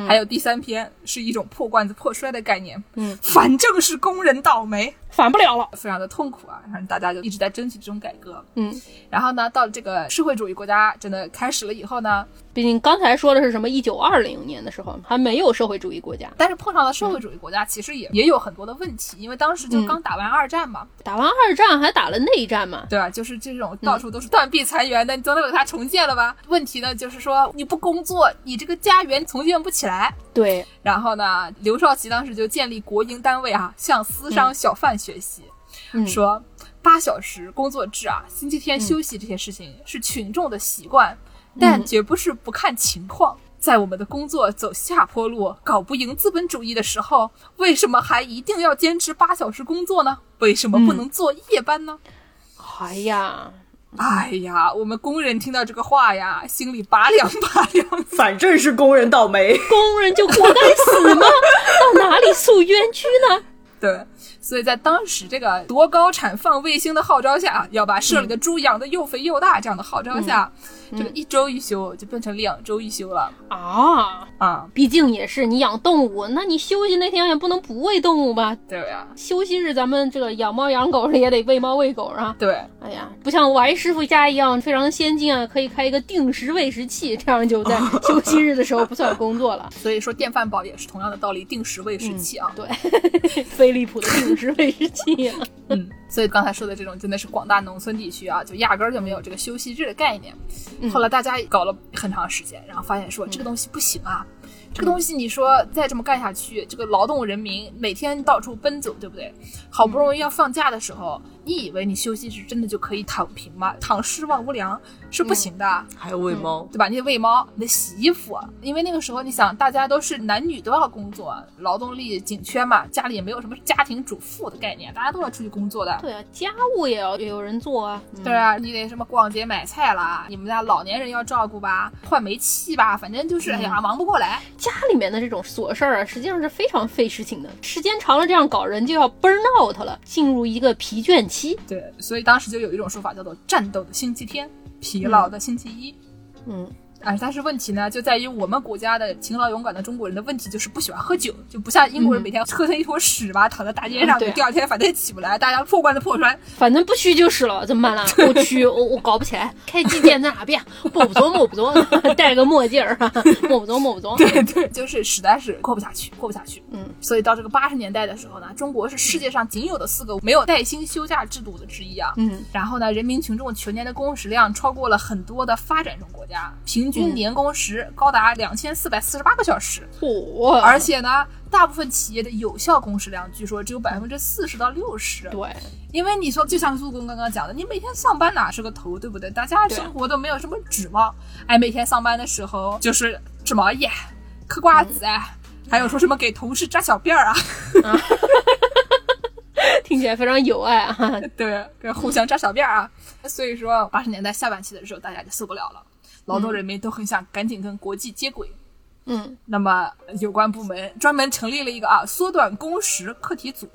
[SPEAKER 1] 还有第三篇是一种破罐子破摔的概念，
[SPEAKER 2] 嗯，
[SPEAKER 1] 反正是工人倒霉，
[SPEAKER 2] 反不了了，
[SPEAKER 1] 非常的痛苦啊。然后大家就一直在争取这种改革。
[SPEAKER 2] 嗯，
[SPEAKER 1] 然后呢，到了这个社会主义国家真的开始了以后呢，
[SPEAKER 2] 毕竟刚才说的是什么？一九二零年的时候还没有社会主义国家，
[SPEAKER 1] 但是碰上了社会主义国家，其实也也有很多的问题，因为当时就刚打完二战嘛，
[SPEAKER 2] 打完二战还打了内战嘛，
[SPEAKER 1] 对吧？就是这种到处都是断壁残垣的，你总得给它重建了吧？问题呢，就是说你不工作，你这个家园重建不起来。
[SPEAKER 2] 对，
[SPEAKER 1] 然后呢，刘少奇当时就建立国营单位啊，向私商小贩学习，
[SPEAKER 2] 嗯
[SPEAKER 1] 说八小时工作制啊，星期天休息这些事情是群众的习惯，但绝不是不看情况。在我们的工作走下坡路、搞不赢资本主义的时候，为什么还一定要坚持八小时工作呢？为什么不能做夜班呢？
[SPEAKER 2] 哎呀，
[SPEAKER 1] 哎呀，我们工人听到这个话呀，心里拔凉拔凉。
[SPEAKER 3] 反正是工人倒霉。
[SPEAKER 2] 工人就活该死吗？到哪里诉冤屈呢？
[SPEAKER 1] 对，所以在当时这个夺高产放卫星的号召下，要把社里的猪养得又肥又大这样的号召下，这个一周一休就变成两周一休了
[SPEAKER 2] 啊，
[SPEAKER 1] 啊！
[SPEAKER 2] 毕竟也是你养动物，那你休息那天也不能不喂动物吧？
[SPEAKER 1] 对呀、
[SPEAKER 2] 休息日咱们这个养猫养狗也得喂猫喂狗啊。
[SPEAKER 1] 对，
[SPEAKER 2] 哎呀，不像王师傅家一样非常先进啊，可以开一个定时喂食器，这样就在 休息日的时候不算工作了。
[SPEAKER 1] 所以说电饭煲也是同样的道理，定时喂食器啊。
[SPEAKER 2] 对，飞利浦的定时喂食器、啊。
[SPEAKER 1] 嗯，所以刚才说的这种真的是广大农村地区啊，就压根儿就没有这个休息日的概念。后来大家搞了很长时间，然后发现说这个东西不行啊。这个东西，你说再这么干下去，这个劳动人民每天到处奔走，对不对？好不容易要放假的时候，你以为你休息是真的就可以躺平吗？躺尸万无粮是不行的。
[SPEAKER 3] 还有喂猫，
[SPEAKER 1] 对吧？你得喂猫，你得洗衣服，因为那个时候你想，大家都是男女都要工作，劳动力紧缺嘛，家里也没有什么家庭主妇的概念，大家都要出去工作的。
[SPEAKER 2] 对啊，家务也要有人做啊。嗯
[SPEAKER 1] 对啊，你得什么逛街买菜啦，你们家老年人要照顾吧，换煤气吧，反正就是哎呀忙不过来。
[SPEAKER 2] 家里面的这种琐事儿啊，实际上是非常费事情的。时间长了，这样搞人就要 burn out 了，进入一个疲倦期。
[SPEAKER 1] 对，所以当时就有一种说法叫做“战斗的星期天，疲劳的星期一”。
[SPEAKER 2] 嗯，
[SPEAKER 1] 啊，但是问题呢，就在于我们国家的勤劳勇敢的中国人的问题就是不喜欢喝酒，就不像英国人每天喝成一坨屎吧，躺在大街上，第二天反正也起不来，大家破罐子破摔。
[SPEAKER 2] 反正不虚就是了，怎么办啦？不虚，我我搞不起来。开机键在哪变？摸不着，摸不着，戴个墨镜儿，摸不着，摸不着。
[SPEAKER 1] 对对，就是实在是过不下去，过不下去。
[SPEAKER 2] 嗯，
[SPEAKER 1] 所以到这个八十年代的时候呢，中国是世界上仅有的四个没有带薪休假制度的之一啊。
[SPEAKER 2] 嗯，
[SPEAKER 1] 然后呢，人民群众全年的工时量超过了很多的发展中国家，平均年工时高达两千四百四十八个小时。
[SPEAKER 2] 嚯！
[SPEAKER 1] 而且呢，大部分企业的有效工时量据说只有百分之四十到六十。
[SPEAKER 2] 对，
[SPEAKER 1] 因为你说，就像陆工刚刚讲的，你每天上班哪是个头，对不对？大家生活都没有什么指望，哎，每天上班的时候就是织毛衣、嗑瓜子，哎还有说什么给同事扎小辫儿啊，
[SPEAKER 2] 听起来非常有爱啊。
[SPEAKER 1] 对，给互相扎小辫儿啊。所以说，八十年代下半期的时候，大家就受不了了，劳动人民都很想赶紧跟国际接轨。
[SPEAKER 2] 嗯，
[SPEAKER 1] 那么有关部门专门成立了一个啊缩短工时课题组，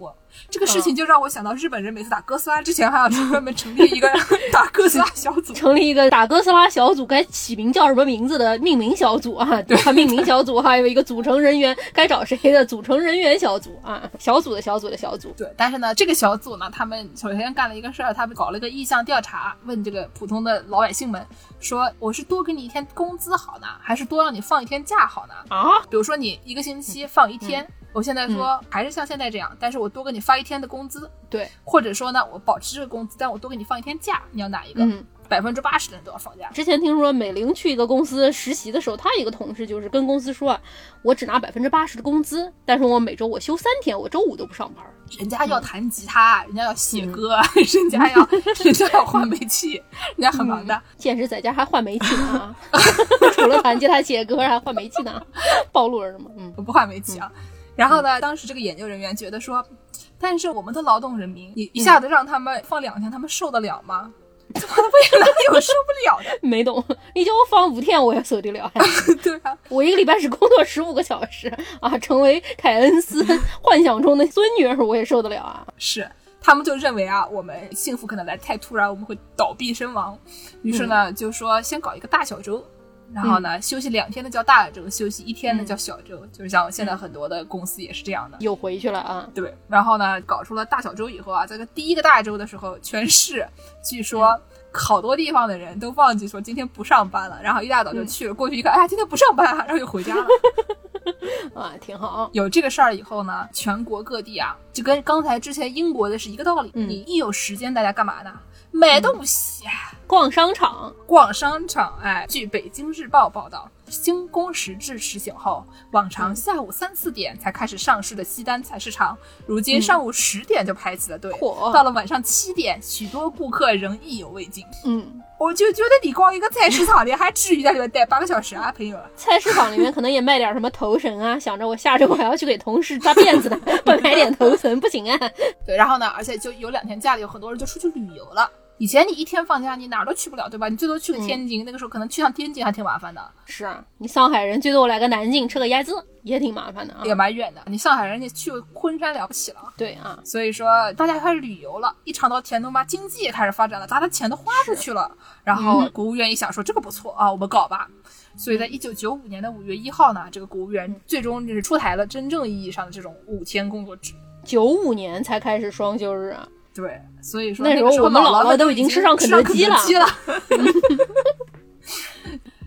[SPEAKER 1] 这个事情就让我想到日本人每次打哥斯拉之前还要专门成立一个 打哥斯拉小组。
[SPEAKER 2] 成立一个打哥斯拉小组，该起名叫什么名字的命名小组啊？对吧？命名小组还有一个组成人员该找谁的组成人员小组啊？小组的小组的小组。
[SPEAKER 1] 对，但是呢，这个小组呢，他们首先干了一个事儿，他们搞了一个意向调查，问这个普通的老百姓们说，我是多给你一天工资好呢，还是多让你放一天假好呢？
[SPEAKER 2] 啊，
[SPEAKER 1] 比如说你一个星期放一天，我现在说还是像现在这样，但是我多给你发一天的工资，
[SPEAKER 2] 对，
[SPEAKER 1] 或者说呢，我保持这个工资，但我多给你放一天假，你要哪一个？
[SPEAKER 2] 嗯。
[SPEAKER 1] 百分之八十的人都要放假。
[SPEAKER 2] 之前听说美玲去一个公司实习的时候，她一个同事就是跟公司说啊，我只拿百分之八十的工资，但是我每周我休三天，我周五都不上班。
[SPEAKER 1] 人家要弹吉他，人家要写歌，人家要 人家要换煤气，人家很忙的。
[SPEAKER 2] 现实在家还换煤气呢，除了弹吉他写歌还换煤气呢，暴露了是吗？嗯，
[SPEAKER 1] 我不换煤气啊。然后呢，当时这个研究人员觉得说，但是我们的劳动人民，你一下子让他们放两天，他们受得了吗？怎么为了有受不了的？
[SPEAKER 2] 没懂，你叫我放五天我也受得了呀。
[SPEAKER 1] 对啊，
[SPEAKER 2] 我一个礼拜只工作十五个小时啊，成为凯恩斯幻想中的孙女儿，我也受得了啊。
[SPEAKER 1] 是，他们就认为啊，我们幸福可能来太突然，我们会倒闭身亡。于是呢，就说先搞一个大小周。然后呢，休息两天的叫大周，休息一天的叫小周，就是像现在很多的公司也是这样的。
[SPEAKER 2] 又回去了啊，
[SPEAKER 1] 对。然后呢，搞出了大小周以后啊，在这第一个大周的时候，全市据说好多地方的人都忘记说今天不上班了，然后一大早就去了，过去一看，哎呀，今天不上班，啊然后就回家了。
[SPEAKER 2] 啊，挺好。
[SPEAKER 1] 有这个事儿以后呢，全国各地啊，就跟刚才之前英国的是一个道理。你一有时间，大家干嘛呢？买东西。
[SPEAKER 2] 逛商场，
[SPEAKER 1] 逛商场。哎，据北京日报报道，新工时制实行后，往常下午三四点才开始上市的西单菜市场，如今上午十点就排起了队。到了晚上七点，许多顾客仍意犹未尽。
[SPEAKER 2] 嗯，
[SPEAKER 1] 我就觉得你逛一个菜市场里，还至于在里面待八个小时啊，朋友？
[SPEAKER 2] 菜市场里面可能也卖点什么头绳啊，想着我下周我还要去给同事扎辫子呢，不买点头绳不行啊。
[SPEAKER 1] 对，然后呢，而且就有两天假了，有很多人就出去旅游了。以前你一天放假，你哪儿都去不了，对吧？你最多去个天津，那个时候可能去趟天津还挺麻烦的。
[SPEAKER 2] 是啊，你上海人最多来个南京吃个鸭子也挺麻烦的啊，
[SPEAKER 1] 也蛮远的。你上海人你去昆山了不起了。
[SPEAKER 2] 对啊，
[SPEAKER 1] 所以说大家开始旅游了，一尝到甜头嘛，经济也开始发展了，大家钱都花出去了。然后国务院一想说这个不错啊，我们搞吧。所以在一九九五年的五月一号呢，这个国务院最终就是出台了真正意义上的这种五天工作制。
[SPEAKER 2] 九五年才开始双休日啊。
[SPEAKER 1] 对，所以说
[SPEAKER 2] 那
[SPEAKER 1] 时候
[SPEAKER 2] 我们
[SPEAKER 1] 姥
[SPEAKER 2] 姥都已
[SPEAKER 1] 经
[SPEAKER 2] 吃上
[SPEAKER 1] 肯德
[SPEAKER 2] 基
[SPEAKER 1] 了。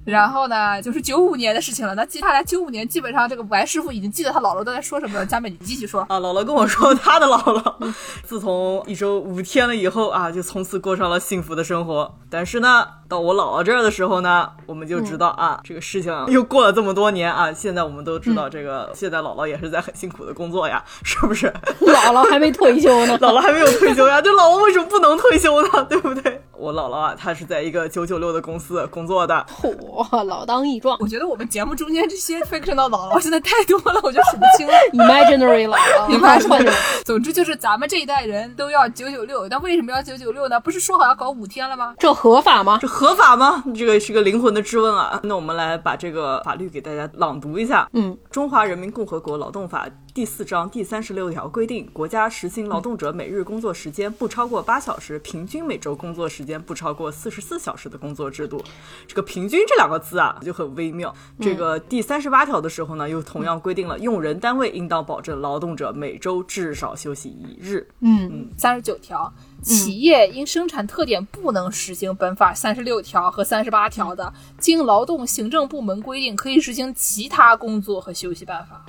[SPEAKER 2] 了。
[SPEAKER 1] 然后呢，就是九五年的事情了。那接下来九五年，基本上这个白师傅已经记得他姥姥都在说什么了。佳美，你继续说
[SPEAKER 3] 啊。姥姥跟我说，他的姥姥 自从一周五天了以后啊，就从此过上了幸福的生活。但是呢，到我姥姥这儿的时候呢，我们就知道啊，这个事情又过了这么多年啊。现在我们都知道，这个现在姥姥也是在很辛苦的工作呀，是不是？
[SPEAKER 2] 姥姥还没退休呢，
[SPEAKER 3] 姥姥还没有退休呀。这姥姥为什么不能退休呢？对不对？我姥姥啊，她是在一个九九六的公司工作的。
[SPEAKER 2] 嚯，老当益壮。
[SPEAKER 1] 我觉得我们节目中间这些 fiction 的姥姥现在太多了，我就数不清了。
[SPEAKER 2] Imaginary 姥姥
[SPEAKER 1] ，Imaginary。总之就是咱们这一代人都要九九六，但为什么要九九六呢？不是说好要搞五天了吗？
[SPEAKER 2] 这合法吗？
[SPEAKER 3] 这合法吗？这个是个灵魂的质问啊。那我们来把这个法律给大家朗读一下。
[SPEAKER 2] 嗯，《
[SPEAKER 3] 中华人民共和国劳动法》第四章第三十六条规定，国家实行劳动者每日工作时间不超过八小时，平均每周工作时间不超过四十四小时的工作制度。这个“平均”这两个字啊，就很微妙。这个第三十八条的时候呢，又同样规定了用人单位应当保证劳动者每周至少休息一日。
[SPEAKER 2] 嗯，
[SPEAKER 1] 三十九条，企业因生产特点不能实行本法三十六条和三十八条的，经劳动行政部门规定，可以实行其他工作和休息办法。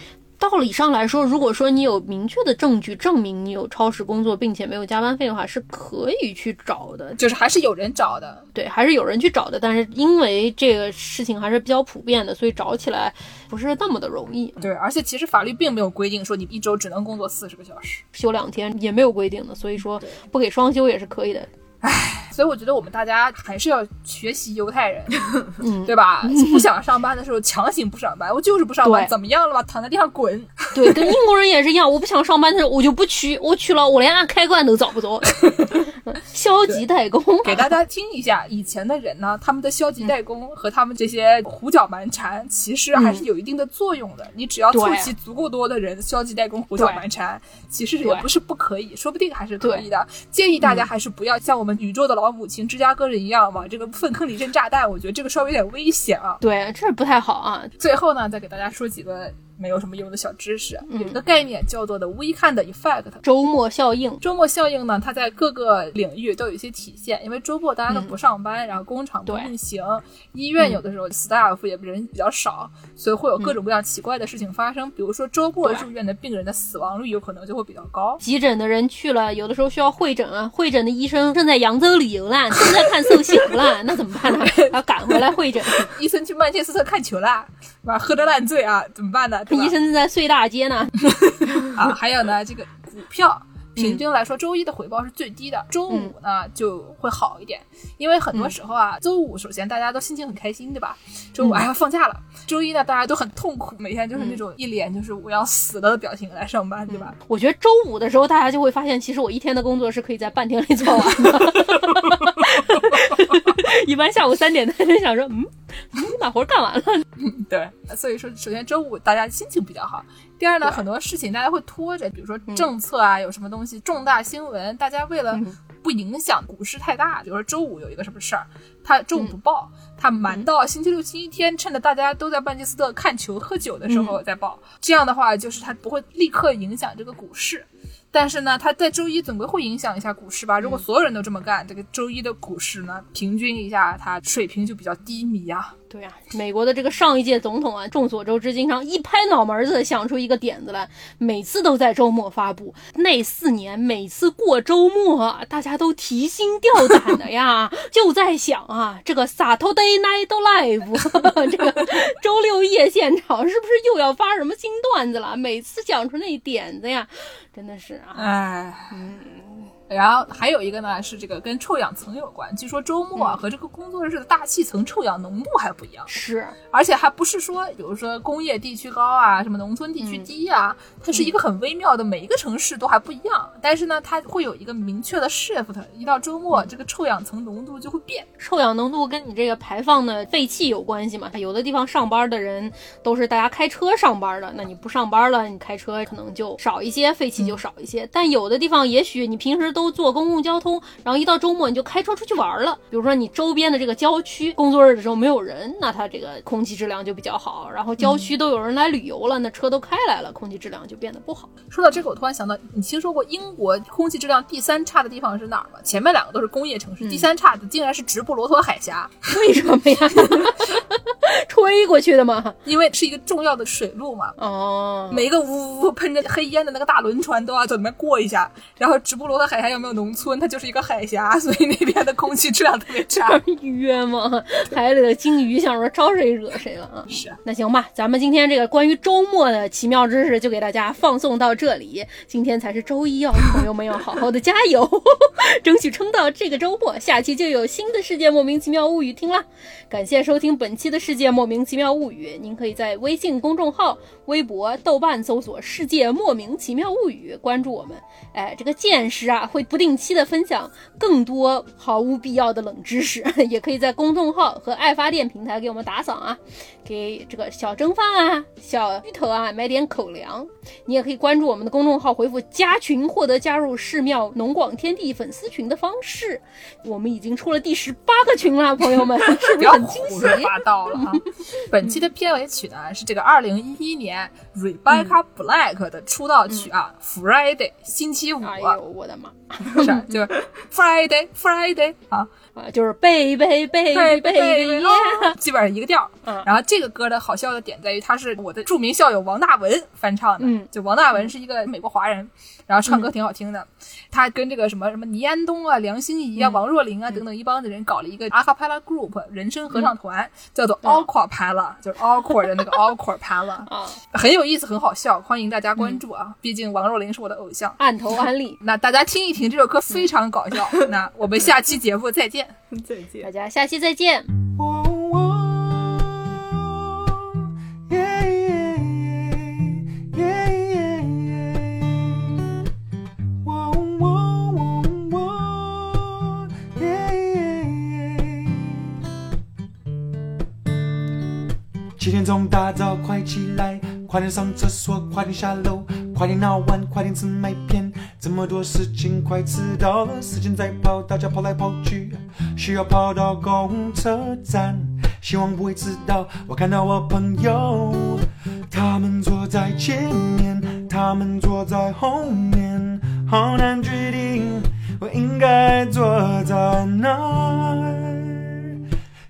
[SPEAKER 2] 道理上来说，如果说你有明确的证据证明你有超时工作，并且没有加班费的话，是可以去找的。
[SPEAKER 1] 就是还是有人找的，
[SPEAKER 2] 对，还是有人去找的。但是因为这个事情还是比较普遍的，所以找起来不是那么的容易。
[SPEAKER 1] 对，而且其实法律并没有规定说你一周只能工作四十个小时，
[SPEAKER 2] 休两天也没有规定的，所以说不给双休也是可以的。
[SPEAKER 1] 唉，所以我觉得我们大家还是要学习犹太人，
[SPEAKER 2] 嗯，
[SPEAKER 1] 对吧？不想上班的时候强行不上班，我就是不上班，怎么样了吧？躺在地上滚。
[SPEAKER 2] 对，跟英国人也是一样，我不想上班的时候我就不去，我去了我连按开关都找不着。消极怠工，
[SPEAKER 1] 给大家听一下，以前的人呢，他们的消极怠工和他们这些胡搅蛮缠，其实还是有一定的作用的。你只要凑齐足够多的人消极怠工、胡搅蛮缠，其实也不是不可以，说不定还是可以的。建议大家还是不要像我们宇宙的老母亲芝加哥人一样往这个粪坑里扔炸弹，我觉得这个稍微有点危险啊。
[SPEAKER 2] 对，这不太好啊。
[SPEAKER 1] 最后呢，再给大家说几个。没有什么用的小知识，有一个概念叫做的 weekend effect，
[SPEAKER 2] 周末效应。
[SPEAKER 1] 周末效应呢，它在各个领域都有一些体现。因为周末大家都不上班，然后工厂不运行，医院有的时候 staff 也人比较少，所以会有各种各样奇怪的事情发生。比如说周末住院的病人的死亡率有可能就会比较高。
[SPEAKER 2] 急诊的人去了，有的时候需要会诊啊，会诊的医生正在扬州旅游啦，正在看寿星啦，那怎么办呢？要赶回来会诊。
[SPEAKER 1] 医生去曼彻斯特看球啦，吧？喝得烂醉啊，怎么办呢？
[SPEAKER 2] 医生正在睡大街呢。
[SPEAKER 1] 啊，还有呢，这个股票平均来说，周一的回报是最低的，周五呢就会好一点。因为很多时候啊，周五首先大家都心情很开心，对吧？周五还要放假了。周一呢，大家都很痛苦，每天就是那种一脸就是我要死了的表情来上班，对吧？
[SPEAKER 2] 我觉得周五的时候，大家就会发现，其实我一天的工作是可以在半天里做完的。一般下午三点，他就想说，嗯，你把活干完了。
[SPEAKER 1] 对，所以说，首先周五大家心情比较好。第二呢，很多事情大家会拖着，比如说政策啊，有什么东西重大新闻，大家为了不影响股市太大，比如说周五有一个什么事儿，他周五不报，他瞒到星期六、星期天，趁着大家都在曼彻斯特看球、喝酒的时候再报。这样的话，就是他不会立刻影响这个股市。但是呢，它在周一总归会影响一下股市吧？如果所有人都这么干，这个周一的股市呢，平均一下，它水平就比较低迷啊。
[SPEAKER 2] 对呀，美国的这个上一届总统啊，众所周知，经常一拍脑门子想出一个点子来，每次都在周末发布。那四年每次过周末，大家都提心吊胆的呀，就在想啊，这个 Saturday Night Live，这个周六夜现场是不是又要发什么新段子了？每次想出那点子呀，真的是啊，
[SPEAKER 1] 哎，嗯。然后还有一个呢，是这个跟臭氧层有关。据说周末和这个工作日的大气层臭氧浓度还不一样，
[SPEAKER 2] 是，
[SPEAKER 1] 而且还不是说，比如说工业地区高啊，什么农村地区低啊，它是一个很微妙的，每一个城市都还不一样。但是呢，它会有一个明确的 shift，一到周末，这个臭氧层浓度就会变。
[SPEAKER 2] 臭氧浓度跟你这个排放的废气有关系嘛？有的地方上班的人都是大家开车上班的，那你不上班了，你开车可能就少一些，废气就少一些。但有的地方也许你平时都都坐公共交通，然后一到周末你就开车出去玩了。比如说你周边的这个郊区，工作日的时候没有人，那它这个空气质量就比较好。然后郊区都有人来旅游了，那车都开来了，空气质量就变得不好。
[SPEAKER 1] 说到这个，我突然想到，你听说过英国空气质量第三差的地方是哪儿吗？前面两个都是工业城市，第三差的竟然是直布罗陀海峡。
[SPEAKER 2] 为什么呀？吹过去的吗？
[SPEAKER 1] 因为是一个重要的水路嘛。
[SPEAKER 2] 哦，
[SPEAKER 1] 每一个呜呜喷着黑烟的那个大轮船都要在里面过一下，然后直布罗。陀海峡有没有农村？它就是一个海峡，所以那边的空气质量特别差。
[SPEAKER 2] 约吗？海里的鲸鱼想说招谁惹谁了啊？
[SPEAKER 1] 是。
[SPEAKER 2] 那行吧，咱们今天这个关于周末的奇妙知识就给大家放送到这里。今天才是周一哦，朋友们要好好的加油，争取撑到这个周末。下期就有新的世界莫名其妙物语听了。感谢收听本期的世界莫名其妙物语。您可以在微信公众号、微博、豆瓣搜索“世界莫名其妙物语”，关注我们。哎，这个见识。啊，会不定期的分享更多毫无必要的冷知识，也可以在公众号和爱发电平台给我们打赏啊，给这个小蒸饭啊、小芋头啊买点口粮。你也可以关注我们的公众号，回复加群获得加入寺庙农广天地粉丝群的方式。我们已经出了第十八个群了，朋友们，是不是很惊喜？
[SPEAKER 1] 胡说八道！本期的片尾曲呢是这个二零一一年 Rebecca Black 的出道曲啊，Friday 星期五。
[SPEAKER 2] 哎呦，我的妈。
[SPEAKER 1] 是，就是 Friday Friday 啊
[SPEAKER 2] 啊，就是贝贝贝贝贝，
[SPEAKER 1] 基本上一个调。然后这个歌的好笑的点在于，它是我的著名校友王大文翻唱的。
[SPEAKER 2] 嗯，
[SPEAKER 1] 就王大文是一个美国华人，然后唱歌挺好听的。他跟这个什么什么倪安东啊、梁心颐啊、王若琳啊等等一帮子人搞了一个 a cappella group 人声合唱团，叫做 Awkward，就是 Awkward 的那个 Awkward，
[SPEAKER 2] 啊，
[SPEAKER 1] 很有意思，很好笑，欢迎大家关注啊！毕竟王若琳是我的偶像，
[SPEAKER 2] 按头安利。
[SPEAKER 1] 那大家听一听这首歌非常搞笑。那我们下期节目再见，
[SPEAKER 3] 再见，
[SPEAKER 2] 大家下期再见。
[SPEAKER 4] 七点钟大早快起来，快点上厕所，快点下楼，快点闹完，快点吃麦片。这么多事情快迟到了，时间在跑，大家跑来跑去，需要跑到公车站。希望不会迟到。我看到我朋友，他们坐在前面，他们坐在后面，好难决定我应该坐在哪。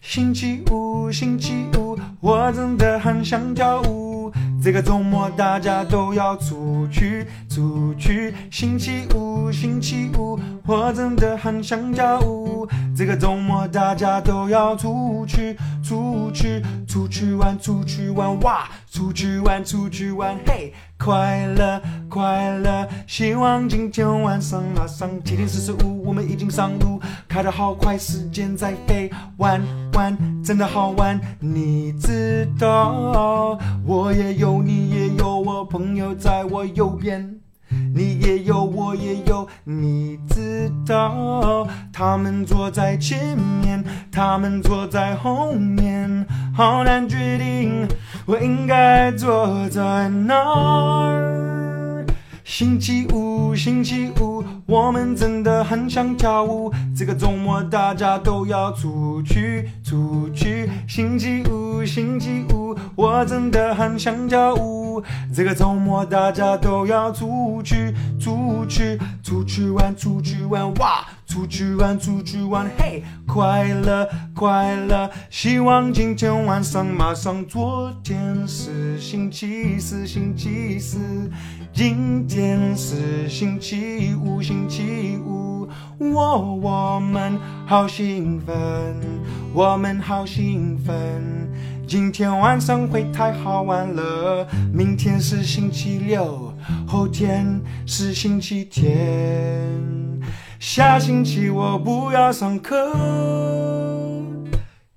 [SPEAKER 4] 星期五，星期五，我真的很想跳舞。这个周末大家都要出去，出去。星期五，星期五，我真的很想跳舞。这个周末大家都要出去，出去，出去玩，出去玩，哇！出去玩，出去玩，嘿！快乐，快乐！希望今天晚上马上七点四十五，我们已经上路，开得好快，时间在飞，玩玩真的好玩。你知道，我也有，你也有，我朋友在我右边。你也有，我也有，你知道，他们坐在前面，他们坐在后面，好难决定我应该坐在哪儿。星期五，星期五，我们真的很想跳舞。这个周末大家都要出去，出去。星期五，星期五，我真的很想跳舞。这个周末大家都要出去，出去，出去玩，出去玩，哇！出去玩，出去玩，嘿！快乐，快乐！希望今天晚上马上。昨天是星期四，星期四。今天是星期五，星期五。我我们好兴奋，我们好兴奋。今天晚上会太好玩了。明天是星期六，后天是星期天。下星期我不要上课。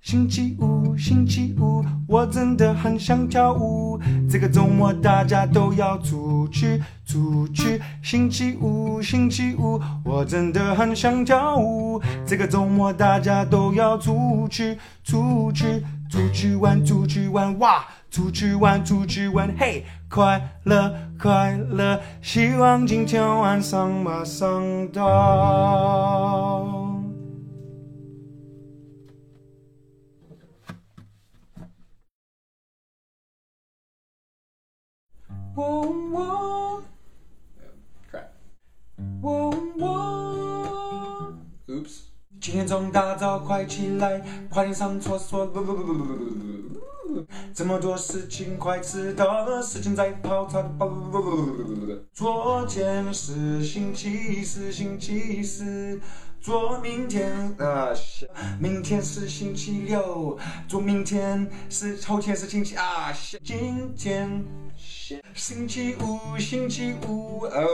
[SPEAKER 4] 星期五，星期五，我真的很想跳舞。这个周末大家都要出去，出去。星期五，星期五，我真的很想跳舞。这个周末大家都要出去，出去，出去玩，出去玩，哇！出去玩，出去玩，嘿！快乐，快乐！希望今天晚上马上到。喔喔
[SPEAKER 5] Crap.
[SPEAKER 4] 喔喔。
[SPEAKER 5] Oops.
[SPEAKER 4] 今天从大早快起来，快点上厕所。这么多事情快迟到了，时间在跑，差点跑。昨天是星期四，星期四。昨明天啊明天是星期六，昨明天是后天是星期啊今天 shit，星期五，星期五，呃，